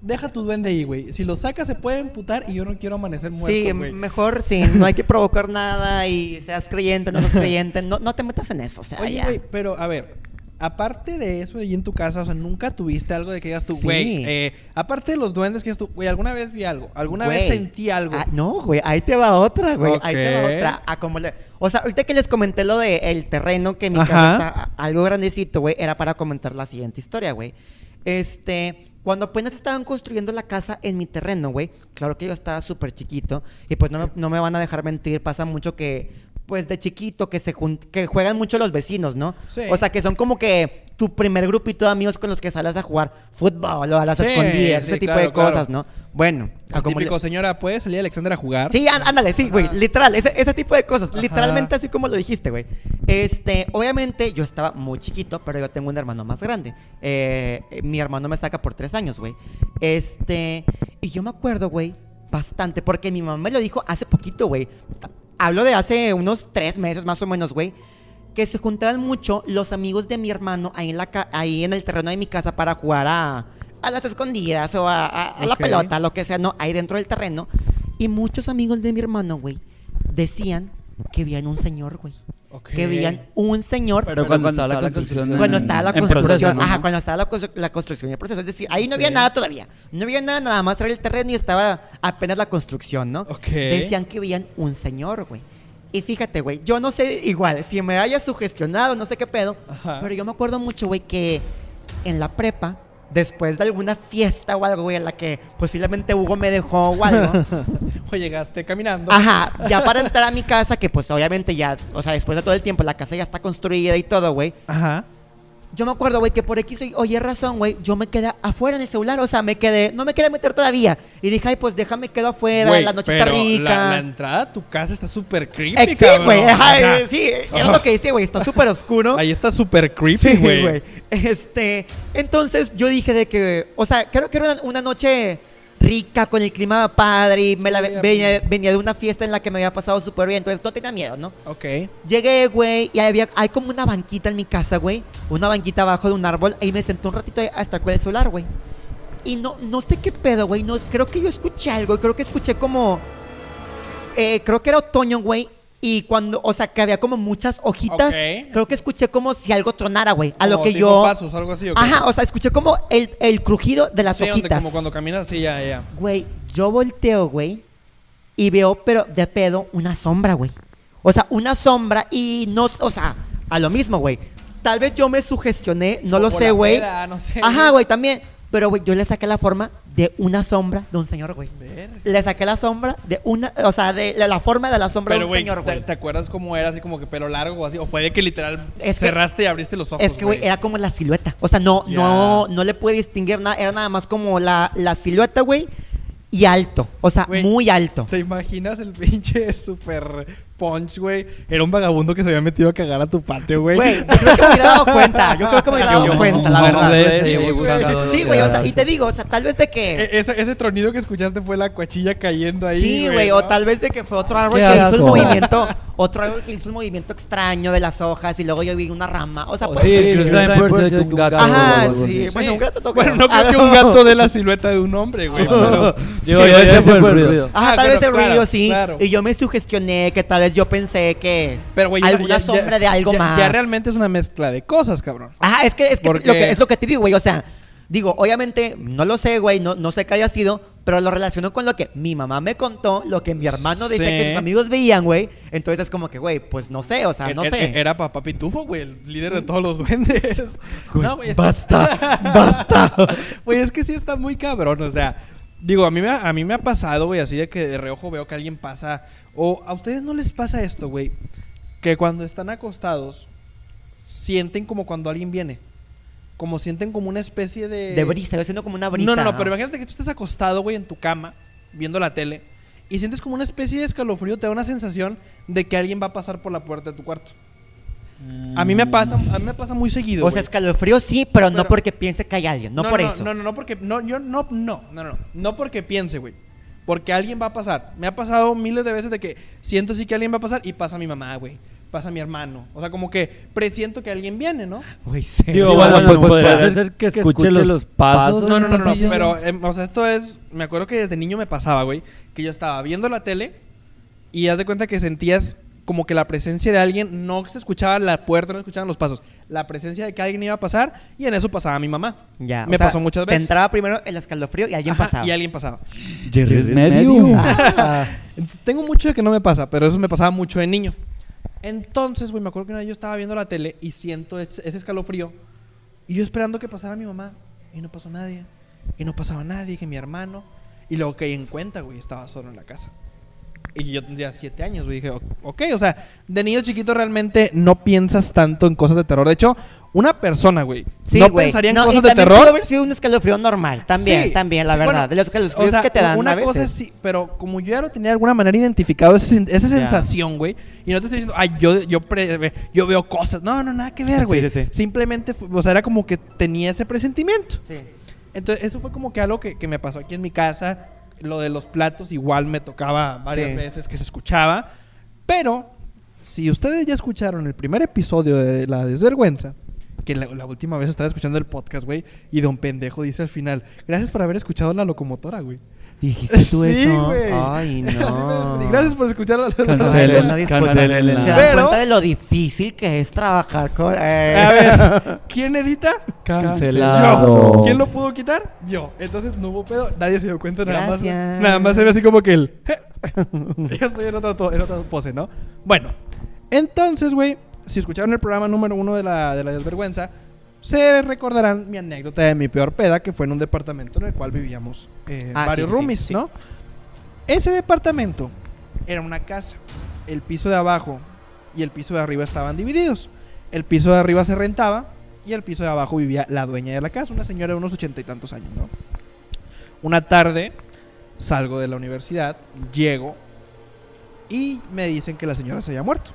deja tu duende ahí, güey. Si lo sacas se puede emputar y yo no quiero amanecer muerto, Sí, mejor sí, no hay que provocar nada y seas creyente, no seas creyente, no, no te metas en eso, o sea, Oye, güey, pero a ver, aparte de eso ahí en tu casa, o sea, nunca tuviste algo de que digas tú, güey, eh, aparte de los duendes que digas tú, güey, alguna vez vi algo, alguna vez sentí algo. Ah, no, güey, ahí te va otra, güey, ahí te va otra. A como le... O sea, ahorita que les comenté lo del el terreno que mi casa está algo grandecito, güey, era para comentar la siguiente historia, güey. Este, cuando apenas estaban construyendo la casa en mi terreno, güey, claro que yo estaba súper chiquito y pues no no me van a dejar mentir, pasa mucho que pues de chiquito que se que juegan mucho los vecinos, ¿no? Sí. O sea, que son como que tu primer grupito de amigos con los que sales a jugar fútbol o a las escondidas, ese tipo de cosas, ¿no? Bueno, el como típico, señora, ¿puede salir Alexander a jugar? Sí, ándale, sí, güey, literal, ese, ese, tipo de cosas, literalmente así como lo dijiste, güey. Este, obviamente yo estaba muy chiquito, pero yo tengo un hermano más grande. Eh, mi hermano me saca por tres años, güey. Este, y yo me acuerdo, güey, bastante, porque mi mamá me lo dijo hace poquito, güey hablo de hace unos tres meses más o menos, güey, que se juntaban mucho los amigos de mi hermano ahí en, la ahí en el terreno de mi casa para jugar a, a las escondidas o a, la pelota, lo que sea, no, ahí dentro del terreno. Y muchos amigos de mi hermano, güey, decían que veían un señor, güey. Que veían un señor. Pero, cuando, estaba la construcción. Cuando estaba la construcción. Ajá, cuando estaba la, construcción y el proceso. Es decir, ahí no había nada todavía. No había nada, nada más era el terreno y estaba apenas la construcción, ¿no? Decían que veían un señor, güey. Y fíjate, güey, yo no sé, igual, si me haya sugestionado, no sé qué pedo. Pero yo me acuerdo mucho, güey, que en la prepa después de alguna fiesta o algo, güey, en la que posiblemente Hugo me dejó o algo, O llegaste caminando. Ajá, ya para entrar a mi casa, que pues obviamente ya, o sea, después de todo el tiempo, la casa ya está construida y todo, güey. Ajá. Yo me acuerdo, güey, que por X o oye razón, güey, yo me quedé afuera en el celular, o sea, me quedé, no me quería meter todavía. Y dije, ay, pues déjame quedo afuera, la noche está rica. La, la entrada a tu casa está súper creepy, Eh, sí, güey, eh, sí, es lo que dice, güey, está súper oscuro. Ahí está súper creepy, Sí, güey. güey. Este, entonces yo dije de que, o sea, creo que era una, una noche rica con el clima padre y me Sí, la, venía, venía de una fiesta en la que me había pasado súper bien, entonces no tenía miedo, ¿no? ok. Llegué, güey, y había, hay como una banquita en mi casa, güey, una banquita abajo de un árbol, y me senté un ratito a estar con el celular, güey. Y no, no sé qué pedo, güey, no, creo que yo escuché algo, creo que escuché como, eh, creo que era otoño, güey, y cuando, o sea, que había como muchas hojitas, Ok. creo que escuché como si algo tronara, güey, a lo Como que tipo yo... pasos, algo así, ¿ok? Ajá, o sea, escuché como el, el crujido de las Sí, donde hojitas. como cuando caminas, sí, ya, ya. Güey, yo volteo, güey, y veo, pero de pedo, una sombra, güey. O sea, una sombra y no, o sea, a lo mismo, güey. Tal vez yo me sugestioné, no lo sé, la güey. pera, no sé. Ajá, güey, también. Pero, güey, yo le saqué la forma de una sombra de un señor, güey. Le saqué la sombra de una, o sea, de la, la forma de la sombra Pero, de un señor, ¿te, güey. te acuerdas cómo era así como que pelo largo o así? ¿O fue de que literal Es que- cerraste y abriste los ojos? Es que, güey, era como la silueta. O sea, no, no, no le pude distinguir nada. Era nada más como la, la silueta, güey. Y alto. O sea, muy alto. ¿Te imaginas el pinche super punch, güey? Era un vagabundo que se había metido a cagar a tu patio, güey. Güey, yo creo que me hubiera dado cuenta. Yo creo que me hubiera dado Yo- cuenta, la No, verdad. Sí, güey. o sea, y te digo, o sea, tal vez de que. E- ese, ese tronido que escuchaste fue la cuachilla cayendo ahí. Sí, güey, o tal vez de que fue otro árbol que hizo el movimiento, otro árbol que hizo un movimiento extraño de las hojas y luego yo vi una rama. O sea, O puede sí, incluso también puede ser un gato. Ajá, sí. Bueno, un gato toca. Bueno, no Ah, creo que un gato dé la silueta de un hombre, güey. pero- Digo, yo ese fue el ruido. Ajá, Ah, tal vez el ruido sí. Y yo me sugestioné que tal vez yo pensé que Pero, güey, ya- alguna ya- sombra ya- de algo ya- más. Ya realmente es una mezcla de cosas, cabrón. Ajá, es que, es, que Porque- lo que es lo que te digo, güey. O sea, digo, obviamente, no lo sé, güey, no, no sé qué haya sido, pero lo relaciono con lo que mi mamá me contó, lo que mi hermano Sí. que sus amigos veían, güey. Entonces es como que, güey, pues no sé, o sea, no E- e- sé. Era papá Pitufo, güey, el líder de todos los duendes. Güey, No, güey, es que- basta, basta. Güey, es que sí está muy cabrón, o sea, digo, a mí me ha, a mí me ha pasado, güey, así de que de reojo veo que alguien pasa o a ustedes no les pasa esto, güey, que cuando están acostados sienten como cuando alguien viene. Como sienten como una especie de De brisa, yo siento como una brisa. No, no, no, pero imagínate que tú estás acostado, güey, en tu cama viendo la tele y sientes como una especie de escalofrío, te da una sensación de que alguien va a pasar por la puerta de tu cuarto. A mí me pasa, a mí me pasa muy seguido. O sea, escalofrío sí, pero, no Pero- porque piense que hay alguien, no, por eso. No, no, no, porque no, yo no, no, no, no, no porque piense, güey. Porque alguien va a pasar. Me ha pasado miles de veces de que siento sí que alguien va a pasar y pasa mi mamá, güey. Pasa mi hermano. O sea, como que presiento que alguien viene, ¿no? Güey, sí. Digo, bueno, pues podría ser que escuche los pasos. No, no, no, no. Pero, em, o sea, esto es. Me acuerdo que desde niño me pasaba, güey. Que yo estaba viendo la tele y haz de cuenta que sentías como que la presencia de alguien. No se escuchaba la puerta, no se escuchaban los pasos. La presencia de que alguien iba a pasar y en eso pasaba mi mamá. Ya, o me sea, pasó muchas te veces. entraba primero el escalofrío y alguien Ajá, pasaba. Y alguien pasaba. Jerry es medium. Ah. Tengo mucho de que no me pasa, pero eso me pasaba mucho de niño. Entonces, güey, me acuerdo que una vez yo estaba viendo la tele y siento ese ese escalofrío. Y yo esperando que pasara mi mamá. Y no pasó nadie. Y no pasaba nadie, que mi hermano. Y luego que en cuenta, güey, estaba solo en la casa. Y yo tendría siete años, güey. Dije, "O- ok, o sea, de niño chiquito realmente no piensas tanto en cosas de terror. De hecho, una persona, güey, Sí, no güey. pensaría en No, y cosas de terror. pudo haber sido un escalofrío normal. También, Sí, también, la sí, verdad. bueno, de los escalofríos o sea, que te dan una a veces. cosa sí, pero como yo ya lo tenía de alguna manera identificado, esa, esa sensación, güey, y no te estoy diciendo, ay, yo, yo, pre- yo veo cosas. No, no, nada que ver, güey. sí, sí. Simplemente, o sea, era como que tenía ese presentimiento. Sí. Entonces, eso fue como que algo que, que me pasó aquí en mi casa. Lo de los platos, igual me tocaba varias Sí. veces que se escuchaba. Pero, si ustedes ya escucharon el primer episodio de La Desvergüenza, que la, la última vez estaba escuchando el podcast, güey, y Don Pendejo dice al final, gracias por haber escuchado la locomotora, güey. ¿Dijiste tú Sí, eso? güey. Ay, no. Gracias por escuchar la Cancelen, cancelen. Se dan Pero- cuenta de lo difícil que es trabajar con... eh. A ver, ¿quién edita? Cancelado. Yo. ¿Quién lo pudo quitar? Yo. Entonces no hubo pedo. Nadie se dio cuenta. Nada más, nada más se ve así como que el. ya estoy en otra, to- en otra pose, ¿no? Bueno, entonces, güey, si escucharon el programa número uno de la, de la desvergüenza, se recordarán mi anécdota de mi peor peda, que fue en un departamento en el cual vivíamos eh, Ah, varios sí, roomies, sí. ¿no? Ese departamento era una casa. El piso de abajo y el piso de arriba estaban divididos. El piso de arriba se rentaba y el piso de abajo vivía la dueña de la casa, una señora de unos ochenta y tantos años, ¿no? Una tarde salgo de la universidad, llego y me dicen que la señora se había muerto.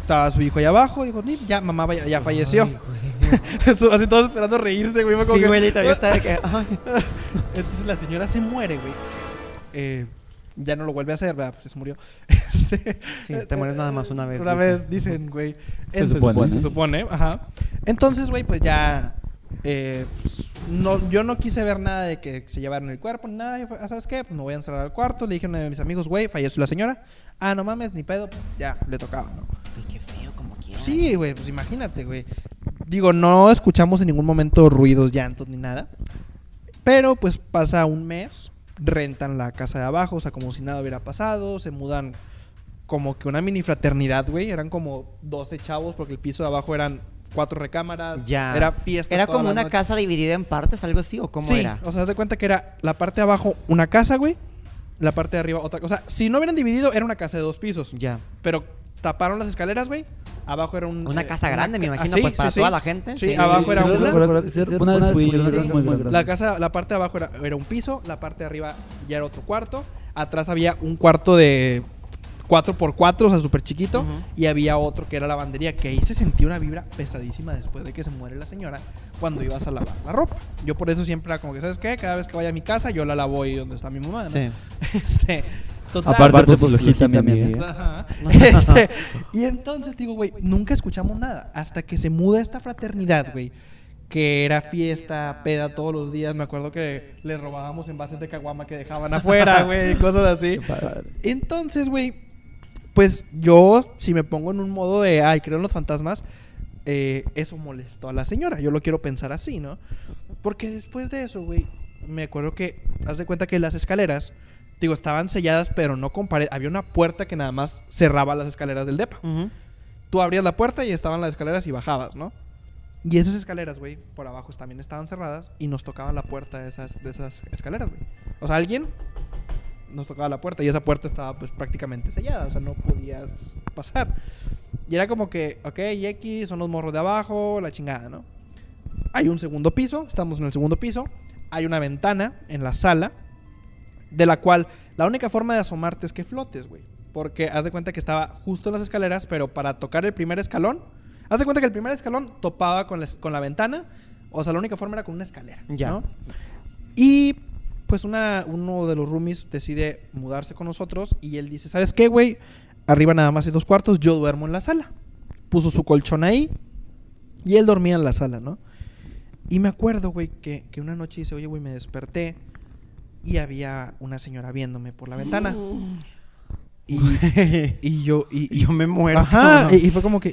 Estaba su hijo ahí abajo y digo, "Ni, ya mamá ya, ya falleció. Así todos esperando reírse, güey. Sí, que- güey, estaba de que. Entonces la señora se muere, güey. Eh, ya no lo vuelve a hacer, ¿verdad? Pues se murió. Este, Sí, te mueres nada más una vez, Una dicen. vez, dicen, güey. Se Entonces, supone, pues, ¿no? Se supone, ajá. Entonces, güey, pues ya... eh, pues, no, yo no quise ver nada de que se llevaron el cuerpo ni nada. Yo "Ah, ¿Sabes qué? Pues me voy a encerrar al cuarto. Le dije a uno de mis amigos, güey, falleció la señora. Ah, no mames, ni pedo. Ya, le tocaba, ¿no? Ay, qué feo, Sí, güey, pues imagínate, güey. Digo, no escuchamos en ningún momento ruidos, llantos ni nada. Pero pues pasa un mes, rentan la casa de abajo, o sea, como si nada hubiera pasado, se mudan como que una mini fraternidad, güey. Eran como 12 chavos porque el piso de abajo eran cuatro recámaras. Ya. Era fiesta. ¿Era como una casa dividida en partes, algo así, o cómo sí, era? o sea, haz de cuenta que era la parte de abajo una casa, güey. La parte de arriba otra cosa. Si no hubieran dividido, era una casa de dos pisos. Ya. Pero taparon las escaleras, güey. Abajo era un... Una eh, casa grande, me imagino, ah, pues sí, para sí, toda sí. la gente. Sí, abajo era una. Una vez fui, era una casa muy grande. La casa, la parte de abajo era, era un piso, la parte de arriba ya era otro cuarto. Atrás había un cuarto de 4x4, o sea, súper chiquito. Y había otro que era lavandería, que ahí se sentía una vibra pesadísima después de que se muere la señora cuando ibas a lavar la ropa. Yo por eso siempre era como que, ¿sabes qué? Cada vez que vaya a mi casa, yo la lavo ahí donde está mi mamá, ¿no? Sí. Este, total. Aparte, pues, flojita, mi amiga. Ajá. Este, y entonces digo, güey, nunca escuchamos nada. Hasta que se muda esta fraternidad, güey. Que era fiesta, peda todos los días. Me acuerdo que le robábamos envases de caguama que dejaban afuera, güey, y cosas así. Entonces, güey, pues yo, si me pongo en un modo de, ay, creo en los fantasmas, eh, eso molestó a la señora. Yo lo quiero pensar así, ¿no? Porque después de eso, güey, me acuerdo que, haz de cuenta que las escaleras, digo, estaban selladas, pero no con pared. Había una puerta que nada más cerraba las escaleras del depa. Tú abrías la puerta y estaban las escaleras y bajabas, ¿no? Y esas escaleras, güey, por abajo también estaban cerradas y nos tocaba la puerta de esas, de esas escaleras, güey. O sea, alguien nos tocaba la puerta y esa puerta estaba pues prácticamente sellada, o sea, no podías pasar. Y era como que, ok, y son los morros de abajo, la chingada, ¿no? Hay un segundo piso, estamos en el segundo piso, hay una ventana en la sala, de la cual la única forma de asomarte es que flotes, güey. Porque haz de cuenta que estaba justo en las escaleras, pero para tocar el primer escalón, haz de cuenta que el primer escalón topaba con la, con la ventana, o sea, la única forma era con una escalera, Ya. ¿no? Y pues una, uno de los roomies decide mudarse con nosotros y él dice, ¿sabes qué, güey? Arriba nada más hay dos cuartos, yo duermo en la sala. Puso su colchón ahí y él dormía en la sala, ¿no? Y me acuerdo, güey, que, que una noche dice, oye, güey, me desperté y había una señora viéndome por la ventana. Y, y yo, y, y- yo me muero. Ajá, y, y fue como que...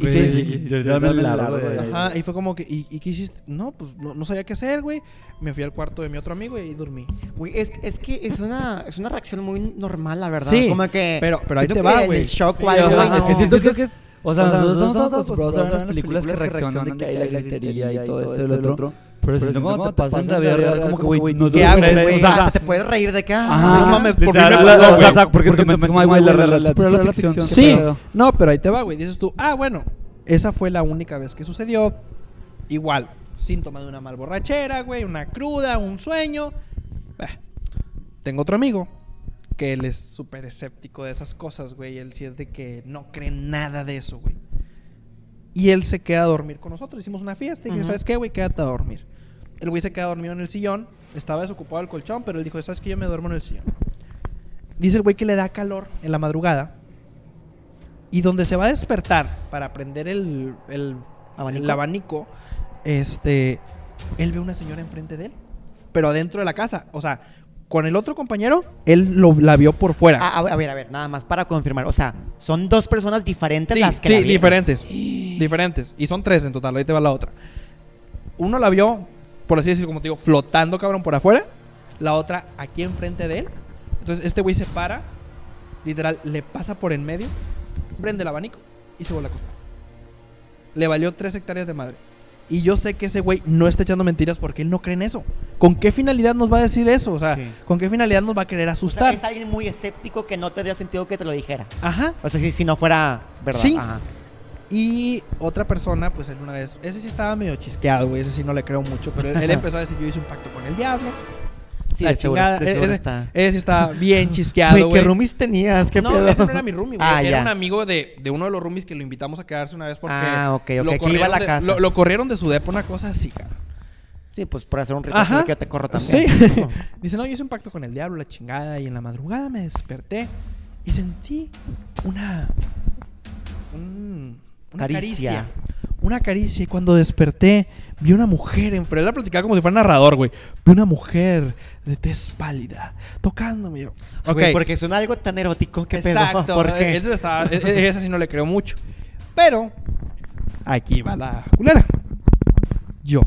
yo me largo de ahí. Ajá, y fue como que, ¿y, y qué hiciste? No, pues no, no sabía qué hacer, güey. Me fui al cuarto de mi otro amigo y ahí dormí. Güey, es, es que es una, es una reacción muy normal, la verdad. Sí, Como que. pero- pero ahí te va, güey. el shock Sí, o algo, ajá, güey. es no. que siento que es... O sea, O sea, nosotros nosotros estamos acostumbrados a ver las películas que reaccionan de que hay la gritería y todo esto y lo otro. Pero si no, cuando te pasa en la vida real, como que, güey, no ¿Qué hago, güey? o sea, te puedes reír de ah, Ajá, no mames, por fin me pasó, o sea, güey. porque te metes como, güey, la qué Sí, no, pero ahí te va, güey. Dices tú, ah, bueno, esa fue la única vez que sucedió. Igual, síntoma de una mal borrachera, güey, una cruda, un sueño. Bah. Tengo otro amigo que él es súper escéptico de esas cosas, güey. Él sí es de que no cree nada de eso, güey. Y él se queda a dormir con nosotros. Hicimos una fiesta y dije. ¿sabes qué, güey? Quédate a dormir. El güey se queda dormido en el sillón. Estaba desocupado el colchón, pero él dijo, ¿sabes qué? Yo me duermo en el sillón. Dice el güey que le da calor en la madrugada. Y donde se va a despertar para prender el, el ¿Abanico? el abanico, este, él ve una señora enfrente de él, pero adentro de la casa. O sea, con el otro compañero, él lo, la vio por fuera. Ah, a, a ver, a ver, nada más para confirmar. O sea, son dos personas diferentes sí, las que sí, la vieron. diferentes. diferentes. Y son tres en total, ahí te va la otra. Uno la vio, por así decirlo, como te digo, flotando, cabrón, por afuera. La otra aquí enfrente de él. Entonces este güey se para, literal, le pasa por en medio, prende el abanico y se vuelve a acostar. Le valió tres hectáreas de madre. Y yo sé que ese güey no está echando mentiras porque él no cree en eso. ¿Con qué finalidad nos va a decir eso? O sea, Sí. ¿con qué finalidad nos va a querer O sea, asustar? es alguien muy escéptico que no te dio sentido que te lo dijera. Ajá. O sea, si, si no fuera verdad. Sí. Ajá. Y otra persona, pues él una vez, ese sí estaba medio chisqueado, güey, ese sí no le creo mucho, pero él, él empezó a decir, yo hice un pacto con el diablo. Sí, la de seguro- chingada. de E- seguro ese, está. ese sí estaba bien chisqueado, Güey. ¿qué roomies tenías? ¿Qué no, pedo? ese no era mi roomie, güey. Ah, era ya. un amigo de, de uno de los roomies que lo invitamos a quedarse una vez porque Ah, ok, ok, lo, que iba a corrieron la de, casa. Lo, lo corrieron de su depo, una cosa así, cara. Sí, pues por hacer un ritual Ajá. que yo te corro Sí. también. Dice, no, yo hice un pacto con el diablo, la chingada, y en la madrugada me desperté y sentí una. un- una Caricia. caricia. Una caricia. Y cuando desperté, vi una mujer en Él la platicaba como si fuera narrador, güey. Vi una mujer de tez pálida tocándome. Yo, Ok. Güey, porque suena algo tan erótico. ¿Qué Exacto. qué? Eso e- e- esa sí no le creo mucho. Pero, aquí va la culera. Yo,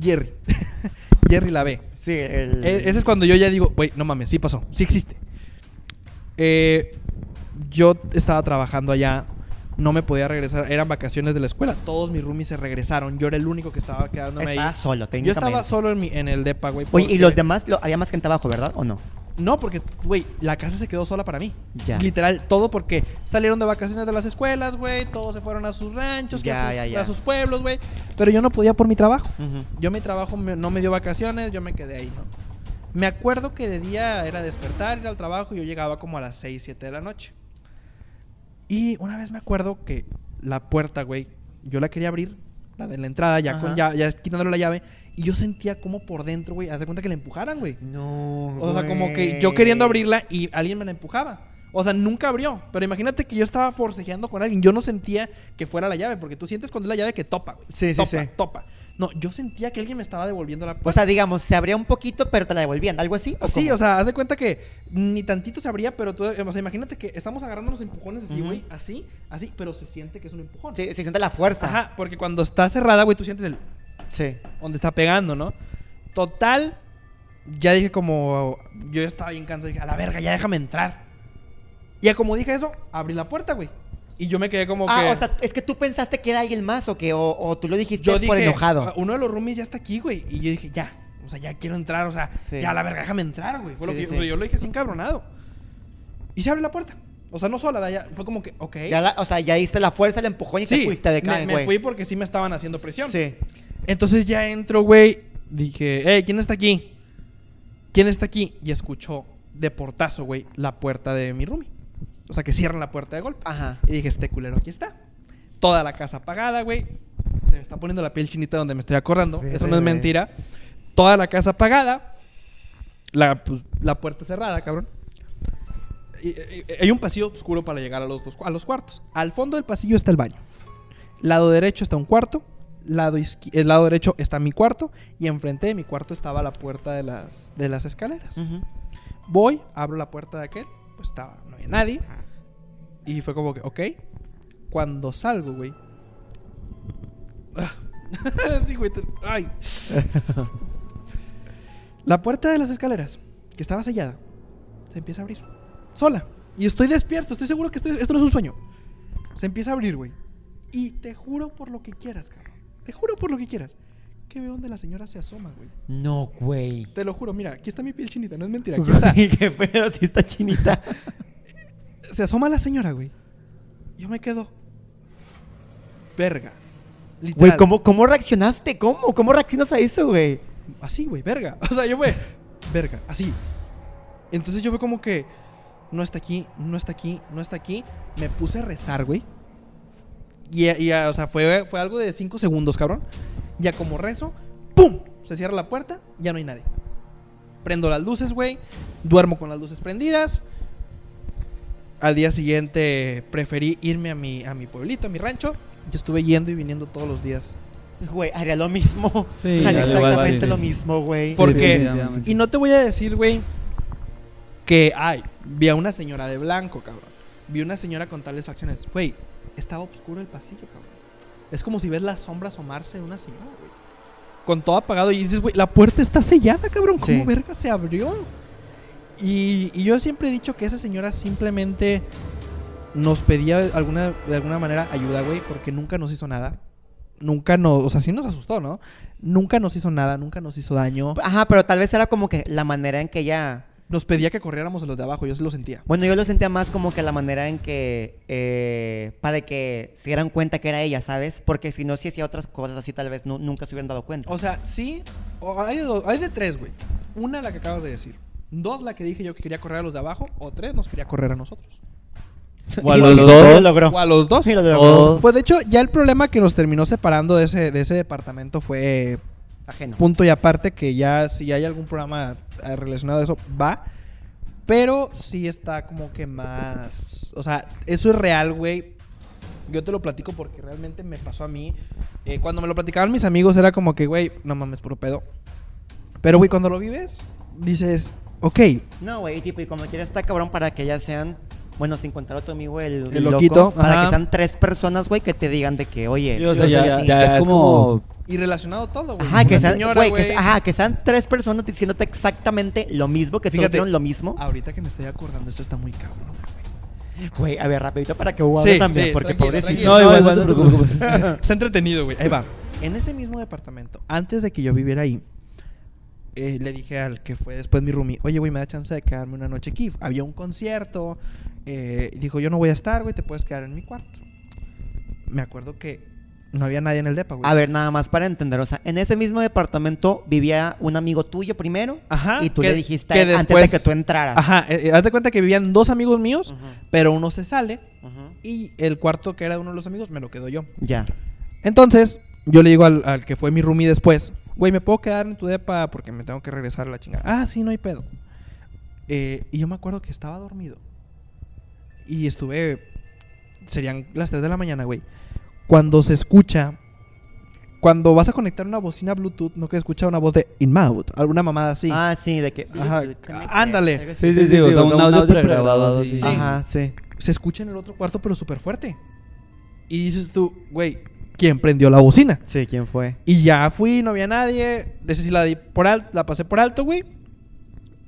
Jerry. Jerry la ve. Sí, el... E- ese es cuando yo ya digo, güey, no mames, sí pasó, sí existe. Eh, yo estaba trabajando allá, no me podía regresar, eran vacaciones de la escuela, todos mis roomies se regresaron, yo era el único que estaba quedándome Estaba ahí. solo, Yo estaba solo en, mi, en el depa, güey. Oye, y los demás, lo- había más gente abajo, ¿verdad? ¿O no? No, porque, güey, la casa se quedó sola para mí. Ya. Literal, todo porque salieron de vacaciones de las escuelas, güey, todos se fueron a sus ranchos, que Ya, a, sus, ya, a sus pueblos, güey. Pero yo no podía por mi trabajo. Yo mi trabajo me- no me dio vacaciones, yo me quedé ahí, ¿no? Me acuerdo que de día era despertar, ir al trabajo y yo llegaba como a las 6, 7 de la noche. Y una vez me acuerdo que la puerta, güey, yo la quería abrir, la de la entrada, ya, con, ya, ya quitándole la llave, y yo sentía como por dentro, güey, haz de cuenta que la empujaran, güey. No, O sea, como que yo queriendo abrirla y alguien me la empujaba. O sea, nunca abrió. Pero imagínate que yo estaba forcejeando con alguien. Yo no sentía que fuera la llave, porque tú sientes cuando es la llave que topa, güey. Sí, sí, topa, sí. Topa. No, yo sentía que alguien me estaba devolviendo la O sea, digamos, se abría un poquito, pero te la devolvían. ¿Algo así? Sí, cómo? o sea, haz de cuenta que ni tantito se abría, pero tú, o sea, imagínate que estamos agarrando los empujones así, güey, así, así, pero se siente que es un empujón. Sí, se siente la fuerza. Ajá, porque cuando está cerrada, güey, tú sientes el Sí. donde está pegando, ¿no? Total, ya dije como yo ya estaba bien cansado, dije, a la verga, ya déjame entrar. Y ya como dije eso, abrí la puerta, güey. Y yo me quedé como Ah, que o sea, es que tú pensaste que era alguien más o que o, o tú lo dijiste yo por dije, enojado. "Ah, uno de los roomies ya está aquí, güey, y yo dije, ya, o sea, ya quiero entrar, o sea, Sí. ya la verga, déjame entrar, güey. Fue lo que sí, yo, lo dije así encabronado. Y se abre la puerta. O sea, no sola, allá. Fue como que, ok. Ya la- o sea, ya diste la fuerza, el empujón y te fuiste de me, acá, me güey. fui porque sí me estaban haciendo presión. Sí. Entonces ya entro, güey. Dije, hey, ¿quién está aquí? ¿Quién está aquí? Y escuchó de portazo, güey, la puerta de mi roomie. O sea, que cierran la puerta de golpe. Ajá. Y dije, este culero aquí está. Toda la casa apagada, güey. Se me está poniendo la piel chinita donde me estoy acordando. Eso no es mentira. Toda la casa apagada. La, pues, la puerta cerrada, cabrón. Y- y- y- hay un pasillo oscuro para llegar a los, dos- a los cuartos. Al fondo del pasillo está el baño. Lado derecho está un cuarto. Lado el lado derecho está mi cuarto. Y enfrente de mi cuarto estaba la puerta de las, de las escaleras. Voy, abro la puerta de aquel, pues estaba, había nadie. Y fue como que, ok. Cuando salgo, güey. Ah. sí, güey. te- Ay. la puerta de las escaleras, que estaba sellada, se empieza a abrir. Sola. Y estoy despierto, estoy seguro que estoy- esto no es un sueño. Se empieza a abrir, güey. Y te juro por lo que quieras, cabrón. Te juro por lo que quieras. Que veo donde la señora se asoma, güey. No, güey. Te lo juro, mira, aquí está mi piel chinita, no es mentira, aquí está. Qué pedo, sí está chinita. Se asoma la señora, güey. Yo me quedo. Verga. Güey, Literal. ¿cómo, ¿cómo reaccionaste? ¿Cómo? ¿Cómo reaccionas a eso, güey? Así, güey, verga. O sea, yo fue. Verga, así. Entonces yo fue como que. No está aquí, no está aquí, no está aquí. Me puse a rezar, güey. Y, y, o sea, fue, fue algo de 5 segundos, cabrón. Ya como rezo, ¡pum! Se cierra la puerta, ya no hay nadie. Prendo las luces, güey. Duermo con las luces prendidas. Al día siguiente preferí irme a mi, a mi pueblito, a mi rancho. Y estuve yendo y viniendo todos los días. Güey, haría lo mismo. Sí, haría exactamente lo mismo, güey. Por- Porque-. Y no te voy a decir, güey, que, ay, vi a una señora de blanco, cabrón. Vi a una señora con tales facciones. Güey, estaba oscuro el pasillo, cabrón. Es como si ves la sombra asomarse de una señora, güey. Con todo apagado y dices, güey, la puerta está sellada, cabrón. ¿Cómo Sí. verga se abrió? Y, y yo siempre he dicho que esa señora simplemente nos pedía de alguna, de alguna manera ayuda, güey, porque nunca nos hizo nada. nunca nos, o sea, sí nos asustó, ¿no? Nunca nos hizo nada, nunca nos hizo daño. Ajá, pero tal vez era como que la manera en que ella... Nos pedía que corriéramos a los de abajo, yo sí lo sentía. Bueno, yo lo sentía más como que la manera en que... eh, para que se dieran cuenta que era ella, ¿sabes? Porque si no, si hacía otras cosas así, tal vez nu- nunca se hubieran dado cuenta. O sea, sí, o hay, hay de tres, güey. Una la que acabas de decir. Dos la que dije yo que quería correr a los de abajo. O tres nos quería correr a nosotros. O a los lo- dos. lo logró. O a los dos. Sí, lo logró. Pues de hecho, ya el problema que nos terminó separando de ese, de ese departamento fue Ajeno. punto y aparte que ya si hay algún programa relacionado a eso, va. Pero sí está como que más... O sea, eso es real, güey. Yo te lo platico porque realmente me pasó a mí. Eh, cuando me lo platicaban mis amigos era como que, güey, no mames, puro pedo. Pero, güey, cuando lo vives, dices, ok, No, güey, y tipo, y como quiera está cabrón para que ya sean... Bueno, sin contar a tu amigo el, El loquito, para que sean tres personas, güey, que te digan de que, oye... O sea, ya, es como... y relacionado todo, güey. Ajá, que sean, señora, güey, que, ajá, que sean tres personas diciéndote exactamente lo mismo, que Fíjate, lo mismo. Ahorita que me estoy acordando, esto está muy cabrón, güey. Güey, a ver, rapidito para que Hugo Sí, también, sí, porque pobrecito. No, igual, no te preocupes. Está entretenido, güey. Ahí va. En ese mismo departamento, antes de que yo viviera ahí, eh, le dije al que fue después mi roomie, oye, güey, me da chance de quedarme una noche aquí. Había un concierto. eh, dijo, yo no voy a estar, güey, te puedes quedar en mi cuarto. Me acuerdo que no había nadie en el depa, güey. A ver, nada más para entender, o sea, en ese mismo departamento vivía un amigo tuyo primero Ajá. y tú que- le dijiste que antes de que tú entraras. Ajá. eh, eh, haz de cuenta que vivían dos amigos míos, pero uno se sale. Y el cuarto que era uno de los amigos me lo quedo yo. Ya. Entonces, yo le digo al, al que fue mi roomie después, güey, ¿me puedo quedar en tu depa porque me tengo que regresar a la chingada? Ah, sí, no hay pedo. Eh, y yo me acuerdo que estaba dormido. Y estuve, serían las 3 de la mañana, güey. Cuando se escucha, cuando vas a conectar una bocina Bluetooth, no que escucha una voz de InMouth, alguna mamada así. Ah, sí, de que... Ajá, ándale. Sí, sí, sí, o sea, un audio pregrabado así. Ajá, sí. Se escucha en el otro cuarto, pero súper fuerte. Y dices tú, güey, ¿quién prendió la bocina? Sí, ¿quién fue? Y ya fui, no había nadie. De sí la di por alto, la pasé por alto, güey.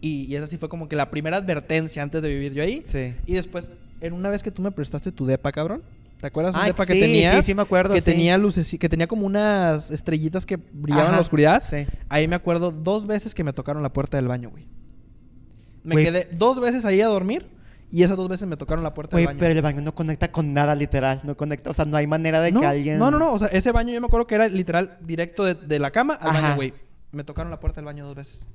Y, y esa sí fue como que la primera advertencia antes de vivir yo ahí. Sí. Y después, en una vez que tú me prestaste tu depa, cabrón. ¿Te acuerdas un Ay, depa que sí, tenías? sí, sí me acuerdo, Que sí. tenía luces, que tenía como unas estrellitas que brillaban en la oscuridad. Sí. Ahí me acuerdo dos veces que me tocaron la puerta del baño, güey. Me Güey. quedé dos veces ahí a dormir y esas dos veces me tocaron la puerta del baño. pero el baño no conecta con nada, literal. No conecta, o sea, no hay manera de no, que alguien... no, no, no. O sea, ese baño yo me acuerdo que era literal directo de, de la cama al Ajá. baño, güey. Me tocaron la puerta del baño dos veces.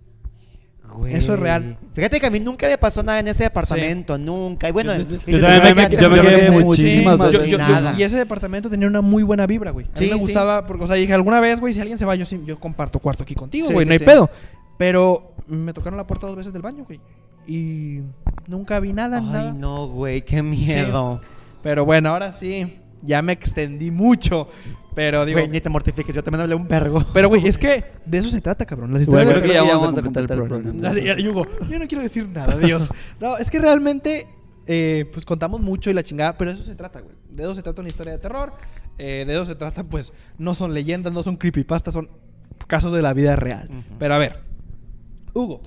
Güey. Eso es real. Fíjate que a mí nunca me pasó nada en ese departamento, nunca. Y bueno, Yo- también me- yo me quedé muchísimas veces. yo- yo- yo- nada. y ese departamento tenía una muy buena vibra, güey. A mí Sí, me sí. gustaba, porque, o sea, dije, alguna vez, güey, si alguien se va, yo, sí- yo comparto cuarto aquí contigo, Sí, güey, sí, no hay sí. pedo. Pero me tocaron la puerta dos veces del baño, güey. Y nunca vi nada, nada. Ay, no, güey, qué miedo. Pero bueno, ahora sí, ya me extendí mucho. Pero digo, Güey, ni te mortifiques, yo también hablé un vergo. pero güey, es que de eso se trata, cabrón. Las Bueno, historias creo de que ya terror- vamos a contar el programa. Y Hugo, yo no quiero decir nada, Dios. No, es que realmente, eh, pues contamos mucho y la chingada, pero de eso se trata, güey. De eso se trata una historia de terror. eh, de eso se trata, pues, no son leyendas, no son creepypastas, son casos de la vida real. Pero a ver, Hugo,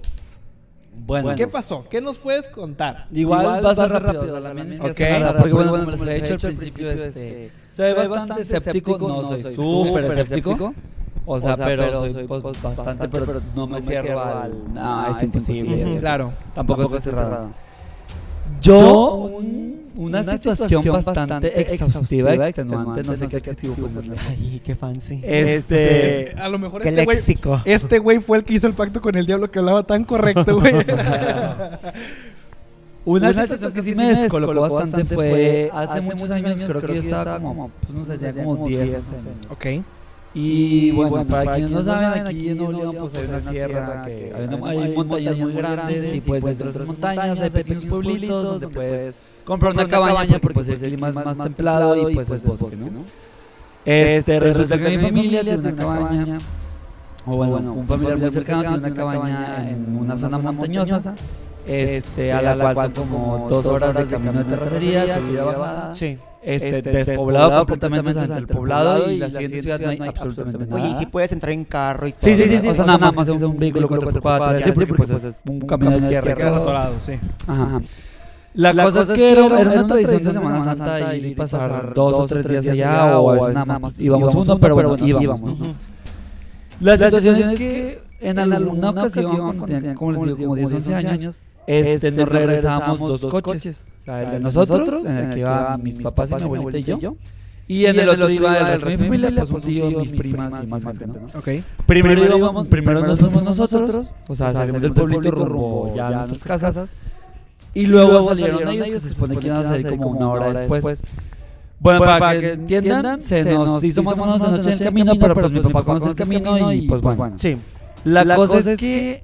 Bueno, ¿qué pasó? ¿Qué nos puedes contar? Igual, va a ser rápido, o sea, la mía Ok. rara, porque bueno, como les había dicho al principio, este, soy bastante escéptico, no soy súper escéptico, o sea, pero soy pues, bastante, pero no me cierro al, no, es imposible. Claro. tampoco estoy cerrado. Yo, un- una, situación, bastante exhaustiva, extenuante, no sé qué adjetivo ponerle. Ay, qué fancy. Este, A lo mejor Qué este güey, léxico. este güey fue el que hizo el pacto con el diablo que hablaba tan correcto, güey. Una situación que sí me descolocó bastante fue hace muchos años, creo que yo estaba como, pues no sé, ya como 10 11 años. ok. Y bueno, para quienes no saben, aquí en Nuevo León pues hay una sierra que hay, hay montañas muy grandes y pues dentro de esas montañas hay pequeños pueblitos donde puedes comprar una cabaña porque pues el clima es más templado y pues es bosque, ¿no? Este, resulta que mi familia tiene una cabaña, o bueno, un familiar muy cercano tiene una cabaña en una zona montañosa, este, a la cual son como dos horas de camino de terracería, subida bajada. Sí. Este, despoblado completamente, o sea, entre el poblado y la siguiente ciudad no hay absolutamente nada. Oye, y si puedes entrar en carro y todo. Sí, sí, sí, ¿verdad? o sea, nada más es un vehículo 4x4, así, porque pues es un camino de tierra. Atorado, sí. Ajá. La, cosa, es que era, una tradición de Semana Santa ir y pasar dos o tres días allá, o a veces nada más íbamos uno, pero bueno, íbamos. La situación es que en alguna ocasión, como les digo, como 10, 11 años, este, este, nos regresamos dos coches. O sea, el de nosotros, en el que iban mis papás y mi abuelita y yo. Y en el otro iba el resto de mi familia, pues un tío, mis primas y más gente, ¿no? Ok. Primero íbamos, primero nos fuimos nosotros, o sea, salimos del pueblito rumbo ya a nuestras casas. Y luego salieron ellos, que se supone que iban a salir como una hora después. Bueno, para, que entiendan, se nos hizo más o menos de noche en el camino, pero pues mi papá conoce el camino y pues bueno. Sí. La, cosa, es que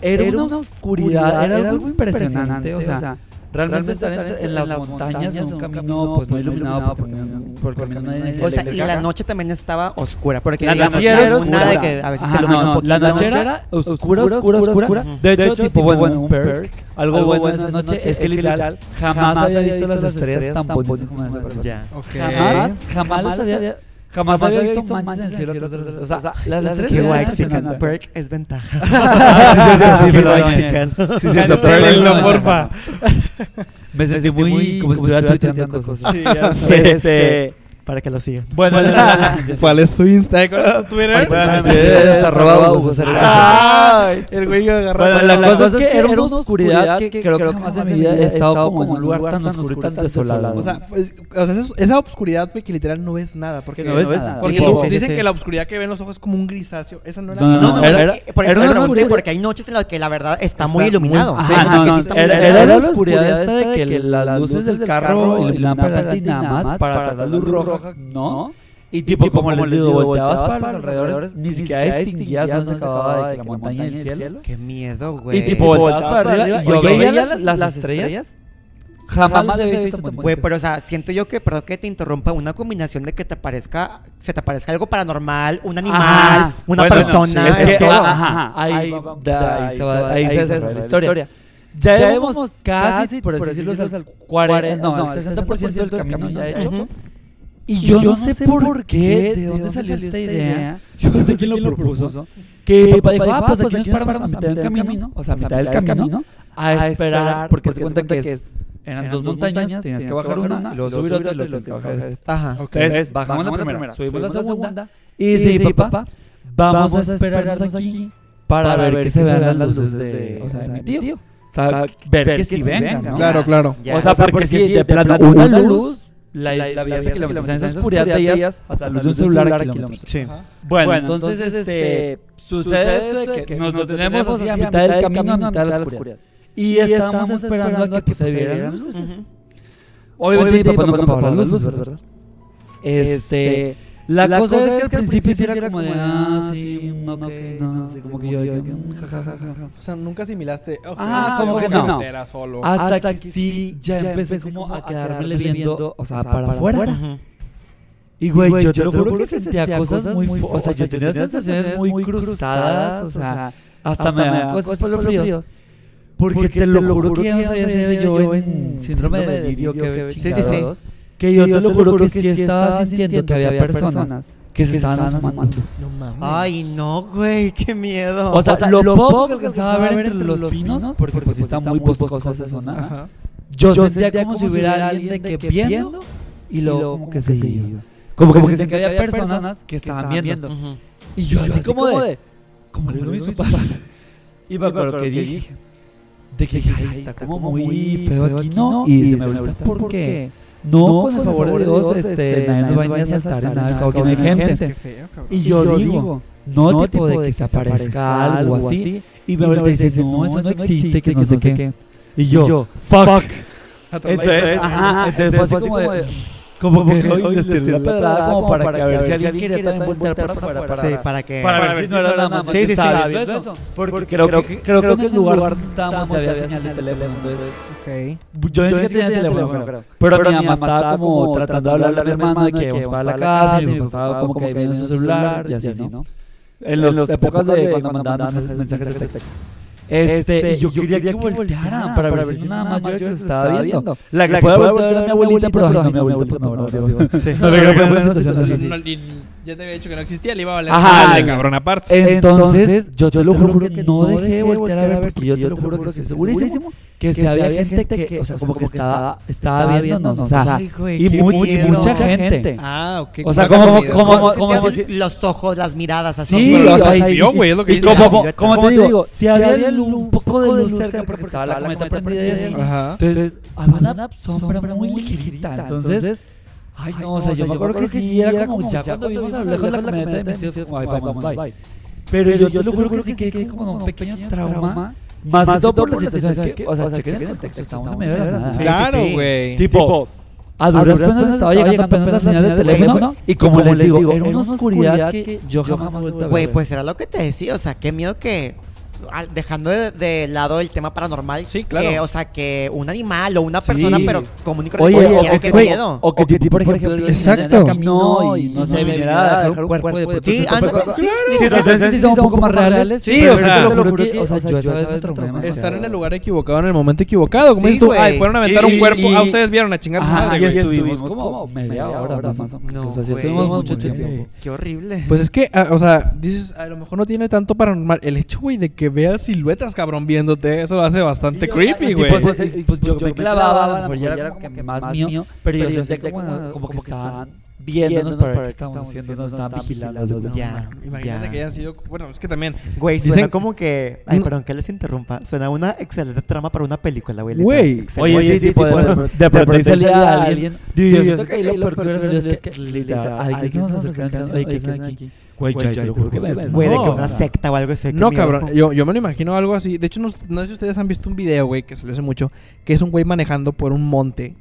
era una oscuridad, era algo impresionante, o sea Realmente, estar en, las, montañas, en un camino pues, pues no iluminado por, el camino O sea, y la noche también estaba oscura, porque la noche era oscura. de que a veces Ajá, no, un poquito. La noche era oscura, oscura, oscura. De hecho, tipo, bueno, un perk, algo bueno de esa noche es que literal jamás había visto las estrellas tan bonitas como esa Ya. Jamás, jamás las había Jamás había visto manchas en el cielo. O sea, las estrellas. Qué waxican. Perk es ventaja. Qué waxican. Sí, sí, no, porfa. Me sentí muy como si estuviera tuiteando cosas. Sí, ya sé. Este para que lo sigan. Bueno, ¿cuál es tu Instagram? Twitter. Es arroba El güey agarró. Bueno, la cosa es que era una oscuridad que creo que jamás en mi vida he estado como en un lugar tan oscuro y tan desolado. O sea, pues, o sea esa oscuridad, güey, que literal no ves nada. Porque no ves nada. Porque dicen que la oscuridad que ven los ojos es como un grisáceo. Esa no era No, no, no. Era una oscuridad porque hay noches en las que la verdad está muy iluminado. Era la oscuridad esta de que las luces del carro iluminaban para nada más para dar luz roja no. Y tipo, como, les digo, volteabas para los alrededores, ni siquiera extinguías, no se acababa de que la montaña y el cielo. Qué miedo, güey. Y tipo, volteabas para arriba y yo veía las estrellas. Jamás, Jamás había visto Güey, pero o sea, siento yo que, perdón que te interrumpa, una combinación de que te parezca, se te parezca algo paranormal, un animal, una persona, es que, ajá, ahí, ahí, se va, ahí se desarrolla la historia. Ya, ya hemos casi, por decirlo, el 40, no, el 60% del camino ya hecho. Y yo, no, sé por qué, de dónde salió esta idea. Yo no sé quién lo propuso. Que papá dijo, ah, pues aquí nos paramos a mitad del camino, o sea, a mitad del camino, a esperar, porque se cuenta que eran dos montañas, tenías que bajar una, y luego subir otra y luego tienes que bajar esta. Ajá. Entonces, bajamos la primera, subimos la segunda, y sí, papá, vamos a esperarnos aquí para ver que se vean las luces de, o sea, de mi tío. O sea, ver que sí vengan, Claro, claro. O sea, porque si de plano una luz la, la, la vida se kilómetros. En esa oscuridad veías hasta la luz de un celular a kilómetros. Sí. Bueno, entonces, este, este sucede esto de que nos detenemos así a mitad del camino, a mitad de la oscuridad. Y estamos esperando a que se vieran luces. Obviamente mi papá no las luces, ¿verdad? Este... La, la cosa, cosa, es que al principio sí era como de, ah, sí, no, no, no, así como que yo, yo, O sea, nunca asimilaste, okay, ah, como que no. Solo. Hasta, Hasta que sí, ya, ya empecé como a quedarme viendo, o sea, para, afuera. Y güey, yo, te lo juro que sentía cosas muy, o sea, yo tenía sensaciones muy cruzadas, o sea, hasta me daban cosas por los fríos. Porque te lo juro que ya no sabía si yo en síndrome de delirio, que sí, sí, sí. Que yo, te lo juro que, sí estaba sintiendo que había personas que se estaban asomando. No mames. Ay, no, güey, qué miedo. O sea, lo poco que alcanzaba a ver entre los pinos, porque pues está muy boscosa esa zona, yo sentía como si hubiera alguien de que viendo y luego como que se iba. Como que sentía que había personas que estaban viendo. Y yo así como de... Como le digo a mis papás. Y me acuerdo que dije... De que está como muy feo aquí, ¿no? Y se me pregunta por qué. No, con el favor de Dios, este, este, nadie nos va a a saltar en nada, hay gente. Y yo digo, no tipo de que se aparezca algo así. Y me dice, no, eso no existe, que no sé qué. Y yo, fuck. Entonces, ajá, entonces fue así como de... Como que hoy les tiré la pedrada como para que a ver si alguien quería también voltear para afuera. Para, sí, para que... Para ver si no era nada más sí, sí, sí, eso. Porque creo que, creo que en el lugar donde estábamos ya había señal de teléfono, entonces... Ok. Yo es que tenía teléfono, pero mi mamá estaba como tratando de hablarle a mi hermano de que íbamos para la casa y mi papá estaba como que viendo su celular y así, ¿no? En las épocas de cuando mandaban mensajes de texto. Este, yo, quería, que voltearan para, ver si nada más yo que estaba viendo. La que puede voltear a mi abuelita, pero no, mi abuelita, pues no, no, Sí. No, no, situación Ya te había dicho que no existía, le iba a valer Ajá, de cabrón aparte. Entonces, yo te lo juro que no dejé de voltear a ver, porque yo te lo juro que estoy segurísimo que si había gente que, o sea, como que estaba, estaba viéndonos, o sea, y, mucha gente. Ah, ok. O sea, como, como, como, si, los ojos, las miradas, así. Sí, o sea, y vio, güey, es lo que dice. Como, como te digo, si había un poco de luz cerca porque estaba la cometa prendida y así. Entonces, había una sombra muy ligerita, entonces... Ay, no, o sea, yo me acuerdo que sí, era como ya cuando vimos a lo lejos la camioneta y me decía, ay, vamos, bye. Pero yo te lo juro que sí que como un pequeño trauma más, que todo por las situaciones que, o sea, chequen el contexto, estamos en medio de la nada. Claro, güey. Tipo, a duras penas estaba llegando apenas la señal de teléfono y como les digo, era una oscuridad que yo jamás he vuelto a ver. Güey, pues era lo que te decía, o sea, qué miedo que dejando de, lado el tema paranormal, sí, claro. o sea, que un animal o una persona, pero común y Oye, o, que, miedo. O que tipo, por ejemplo, exacto. camino y no sé, viniera a dejar un cuerpo de Sí, anda, sí, sí, entonces sí son un poco más reales. Sí, o sea, o sea, yo esa vez me traumé Estar en el lugar equivocado en el momento equivocado, como dices tú, ay, fueron a aventar un cuerpo, ah, ustedes vieron a chingar su madre, Y estuvimos como media hora más o menos. O sea, sí estuvimos mucho tiempo. Qué horrible. Pues es que, ah, o sea, dices, a lo mejor no tiene tanto paranormal. El hecho, güey, de que veas siluetas cabrón, viéndote. Eso lo hace bastante creepy, güey. Pues, pues, yo me clavaba, a ya era como que más mío, pero yo sentía como, como que estaban viéndonos para ver qué estábamos haciendo, nos estaban vigilando. Ya, imagínate que hayan sido. Bueno, es que también. Güey, suena como que. Ay, perdón que les interrumpa. Suena una excelente trama para una película, güey. Güey, oye, sí, tipo, de, de pronto salía alguien. Yo siento que ahí lo peor es que literal, alguien se nos que aquí. Güey, creo que Güey, de que una secta o algo así. No, cabrón. Yo, yo me lo imagino algo así. De hecho, no, no sé si ustedes han visto un video, güey, que salió hace mucho, que es un güey manejando por un monte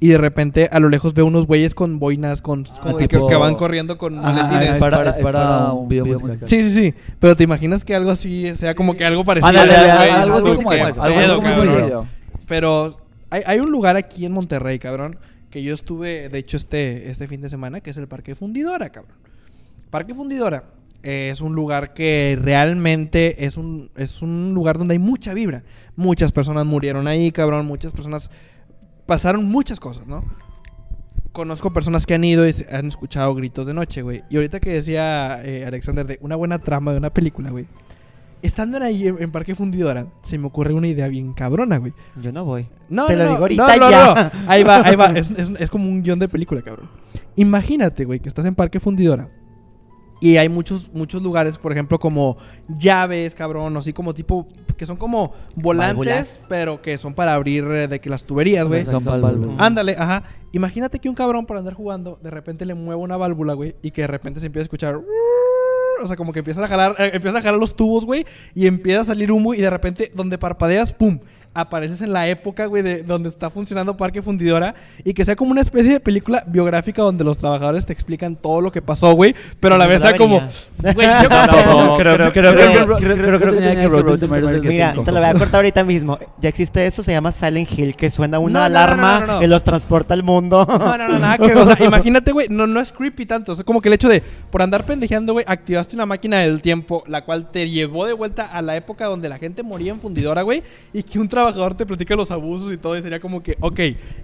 y de repente a lo lejos veo unos güeyes con boinas, con, ah, que, van corriendo con maletines. Es para, es para un video musical. Sí, sí, sí. Pero te imaginas que algo así sea como que algo parecido. algo así como eso. Algo como Pero hay, hay un lugar aquí en Monterrey, cabrón, que yo estuve, de hecho, este, este fin de semana, que es el Parque Fundidora, cabrón. Parque Fundidora es un lugar que realmente es un, es un lugar donde hay mucha vibra. Muchas personas murieron ahí, cabrón. Muchas personas pasaron muchas cosas, ¿no? Conozco personas que han ido y han escuchado gritos de noche, güey. Y ahorita que decía eh, Alexander de una buena trama de una película, güey. Estando ahí en, Parque Fundidora, se me ocurre una idea bien cabrona, güey. Yo no voy. No, Te lo digo ahorita ya. Ahí va, ahí va. Es, es como un guion de película, cabrón. Imagínate, güey, que estás en Parque Fundidora y hay muchos, muchos lugares, por ejemplo, como llaves, cabrón, así como tipo, que son como volantes, pero que son para abrir eh, de que las tuberías, güey. Ándale, ajá. Imagínate que un cabrón por andar jugando, de repente le mueve una válvula, güey, y que de repente se empieza a escuchar... O sea, como que empiezan a jalar, eh, empiezan a jalar los tubos, güey, y empieza a salir humo y de repente donde parpadeas, ¡pum! Apareces en la época, güey, de donde está funcionando Parque Fundidora y que sea como una especie de película biográfica donde los trabajadores te explican todo lo que pasó, güey, pero a la vez sea como, güey, yo creo que Mira, te lo voy a cortar ahorita mismo. Ya existe eso, se llama Silent Hill, que suena una alarma y los transporta al mundo. No, no, no, nada que, o sea, imagínate, güey, no, no es creepy tanto, es como que el hecho de por andar pendejeando, güey, activaste una máquina del tiempo, la cual te llevó de vuelta a la época donde la gente moría en fundidora, güey, y que un trabajador te platica los abusos y todo, y sería como que, ok,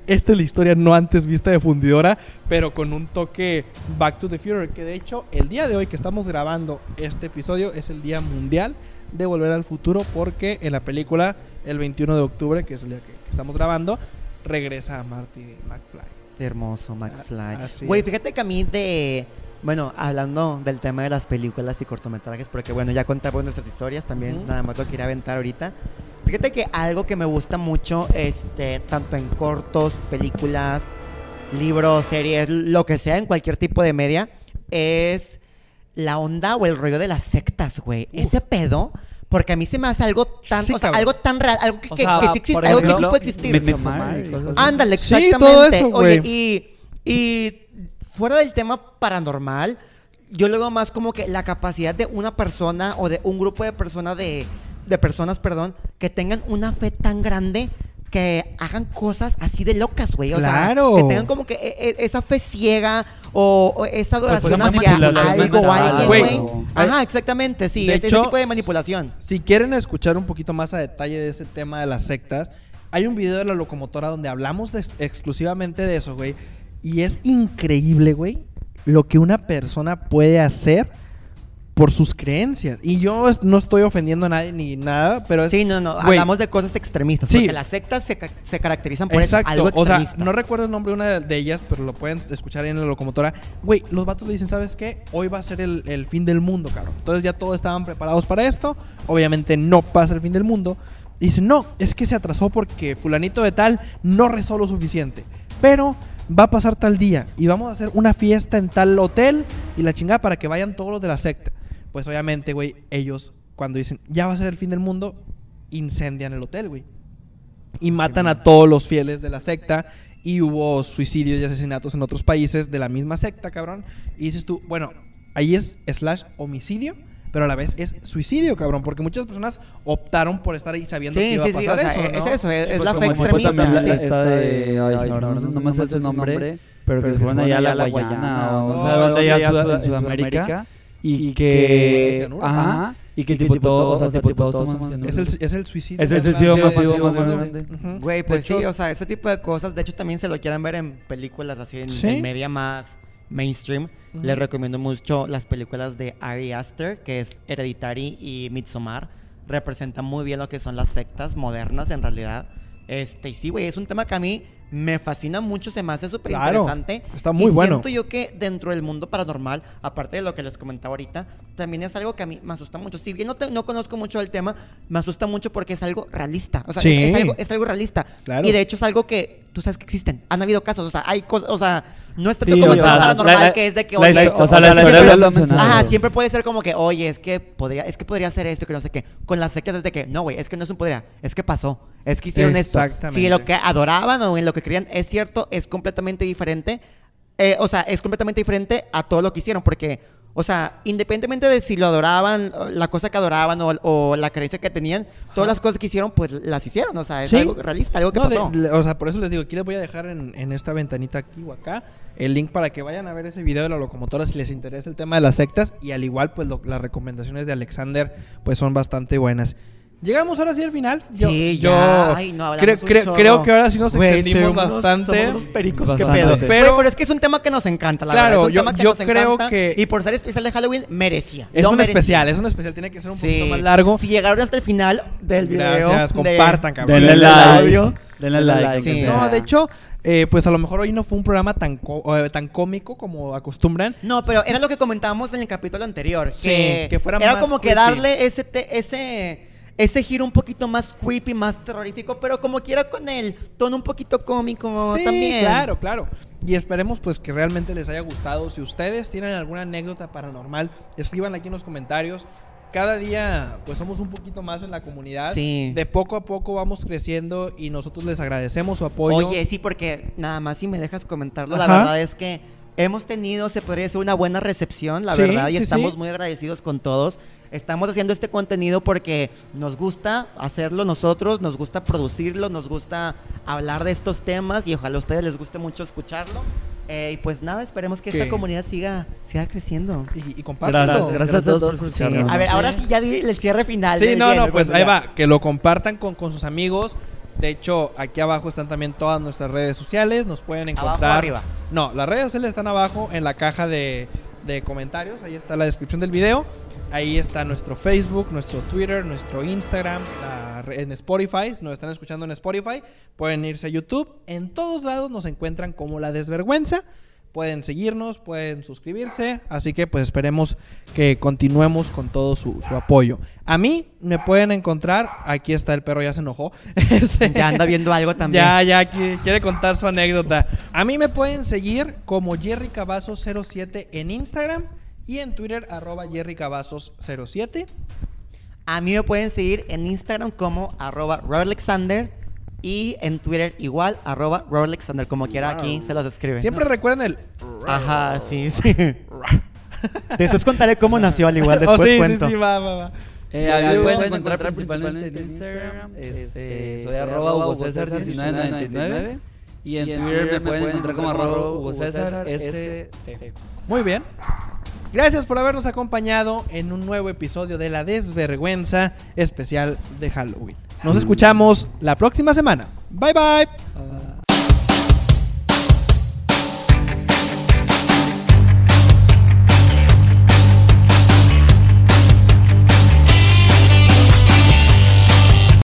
esta es la historia no antes vista de fundidora, pero con un toque Back to the Future, que de hecho el día de hoy que estamos grabando este episodio es el día mundial de Volver al Futuro, porque en la película, el 21 de octubre, que es el día que, estamos grabando, regresa a Marty McFly. Hermoso McFly. Güey, fíjate que a mí de... Bueno, hablando del tema de las películas y cortometrajes, porque bueno, ya contamos nuestras historias también, nada más lo quería aventar ahorita. Fíjate que algo que me gusta mucho, este, tanto en cortos, películas, libros, series, lo que sea, en cualquier tipo de media, es la onda o el rollo de las sectas, güey. Ese pedo. Porque a mí se me hace algo tan, o sea, algo tan real, algo que, sí existe, algo que sí puede existir. Ándale, exactamente. Oye, y, y fuera del tema paranormal, yo lo veo más como que la capacidad de una persona o de un grupo de personas de de personas, perdón, que tengan una fe tan grande que hagan cosas así de locas, güey. O claro. sea, que tengan como que e, e, esa fe ciega o, esa pues adoración hacia algo o alguien, güey. Ajá, exactamente, sí, ese tipo de manipulación. Si quieren escuchar un poquito más a detalle de ese tema de las sectas, hay un video de la locomotora donde hablamos exclusivamente de eso, güey. Y es increíble, güey, lo que una persona puede hacer por sus creencias. Y yo no estoy ofendiendo a nadie ni nada, pero es... Sí, no, no, hablamos de cosas extremistas. Sí. Porque las sectas se, ca- se caracterizan por eso, algo o sea, extremista. no recuerdo el nombre de una de- de ellas, pero lo pueden escuchar ahí en la locomotora. Güey, los vatos le dicen, ¿sabes qué? Hoy va a ser el, el fin del mundo, cabrón. Entonces ya todos estaban preparados para esto. Obviamente no pasa el fin del mundo. Y dicen, no, es que se atrasó porque fulanito de tal no rezó lo suficiente. Pero va a pasar tal día y vamos a hacer una fiesta en tal hotel y la chingada para que vayan todos los de la secta. Pues obviamente, güey, ellos cuando dicen, ya va a ser el fin del mundo, incendian el hotel, güey y matan a todos los fieles de la secta. Y hubo suicidios y asesinatos en otros países de la misma secta, cabrón. Y dices tú, bueno, ahí es slash homicidio, pero a la vez es suicidio, cabrón. Porque muchas personas optaron por estar ahí sabiendo que Sí, iba sí, a sí, pasar o sea, eso, es ¿no? eso, es, es Pues la fe extremista. la- sí. esta de, ay, no, no, no me sé su nombre, pero que se fueron allá a la Guayana, o no sí, allá en Sudamérica, y que, ajá, y que tipo todos, o sea, tipo todos toman. Es el, es el suicidio. Es el más suicidio grande. masivo más grande. Güey, De pues sí, hecho, o sea, ese tipo de cosas, de hecho también se lo quieran ver en películas así en, Sí. en media más mainstream. Ujú. Les recomiendo mucho las películas de Ari Aster, que es Hereditary y Midsommar. Representan muy bien lo que son las sectas modernas en realidad. Este, y sí, güey, es un tema que a mí me fascina mucho, se me hace súper Claro, interesante. está muy y bueno. Siento yo que dentro del mundo paranormal, aparte de lo que les comentaba ahorita, también es algo que a mí me asusta mucho. Si bien no, te- no conozco mucho el tema, me asusta mucho porque es algo realista. O sea, Sí. es, es algo, es algo realista. Claro. Y de hecho es algo que tú sabes que existen. Han habido casos, o sea, hay cosas, o sea, no es tanto Sí, como o sea, la- paranormal la- que es de que, la oye, o sea, siempre- la historia siempre- lo mencionado. Ajá, siempre puede ser como que, oye, es que podría, es que podría ser esto, que no sé qué. Con las sectas es de que, no, güey, es que no es un podría, es que pasó, es que hicieron esto. Si lo que adoraban o en lo que creían es cierto, es completamente diferente. Eh, o sea, es completamente diferente a todo lo que hicieron, porque, o sea, independientemente de si lo adoraban, la cosa que adoraban o, o la creencia que tenían, todas las cosas que hicieron, pues las hicieron. O sea, es Sí. algo realista, algo que No, pasó. o sea, por eso les digo, aquí les voy a dejar en, en esta ventanita aquí o acá el link para que vayan a ver ese video de la locomotora si les interesa el tema de las sectas y al igual pues lo- las recomendaciones de Alexander pues son bastante buenas. Llegamos ahora sí al final. Yo, Sí, yo ya. Ay, no, hablamos creo, creo, creo que ahora sí nos Güey, extendimos somos unos- bastante. somos unos pericos, qué pedo. Pero- Pero, pero es que es un tema que nos encanta, la Claro, verdad. Es un yo- tema que yo nos creo encanta. que- Y por ser especial de Halloween, merecía. Es Lo un merecía. especial, es un especial, tiene que ser un Sí. poquito más largo. Si llegaron hasta el final del video. Gracias, de- compartan, cabrón. Denle del like. audio. Denle like. Sí. No, de hecho, eh, pues a lo mejor hoy no fue un programa tan, co- eh, tan cómico como acostumbran. No, pero era lo que comentábamos en el capítulo anterior. Sí, que, que fuera Era más como que darle ese, te- ese, ese giro un poquito más creepy, más terrorífico, pero como quiera con el tono un poquito cómico Sí, también. claro, claro. Y esperemos pues que realmente les haya gustado. Si ustedes tienen alguna anécdota paranormal, escriban aquí en los comentarios. Cada día pues somos un poquito más en la comunidad. Sí. De poco a poco vamos creciendo y nosotros les agradecemos su apoyo. Oye, sí, porque nada más si me dejas comentarlo, la verdad es que hemos tenido, se podría decir, una buena recepción, la Sí, verdad, y sí, estamos sí. muy agradecidos con todos. Estamos haciendo este contenido porque nos gusta hacerlo nosotros, nos gusta producirlo, nos gusta hablar de estos temas y ojalá a ustedes les guste mucho escucharlo. Eh, y pues nada, esperemos que esta comunidad siga, siga creciendo. y, y compártanlo. Gracias, gracias a todos por Sí, escucharnos. A ver, Sí. ahora sí ya di el cierre final. Sí, no, bien, no, pues bueno, ahí va, que lo compartan con, con sus amigos. De hecho, aquí abajo están también todas nuestras redes sociales, nos pueden Abajo encontrar. arriba. No, las redes sociales están abajo en la caja de, de comentarios, ahí está la descripción del video. Ahí está nuestro Facebook, nuestro Twitter, nuestro Instagram, la en Spotify, si nos están escuchando en Spotify, pueden irse a YouTube. En todos lados nos encuentran como La Desvergüenza. Pueden seguirnos, pueden suscribirse, así que pues esperemos que continuemos con todo su, su apoyo. A mí me pueden encontrar, aquí está el perro, ya se enojó. Este, Ya anda viendo algo también. ya, ya qui- quiere contar su anécdota. A mí me pueden seguir como Jerry Cavazos 07 en Instagram y en Twitter arroba Jerry Cavazos 07. A mí me pueden seguir en Instagram como arroba Alexander y en Twitter igual arroba Alexander, como quiera aquí se los escribe. Siempre recuerden el... Ajá, sí, sí. después contaré cómo nació al igual, después Oh, sí, cuento. sí, sí, va, va, va. Eh, a mí me pueden encontrar principalmente en Instagram. Este, soy arroba Hugo César 1999. Y en Twitter me pueden encontrar como arroba Hugo César SC. Muy bien. Gracias por habernos acompañado en un nuevo episodio de La Desvergüenza especial de Halloween. Nos escuchamos la próxima semana. Bye bye.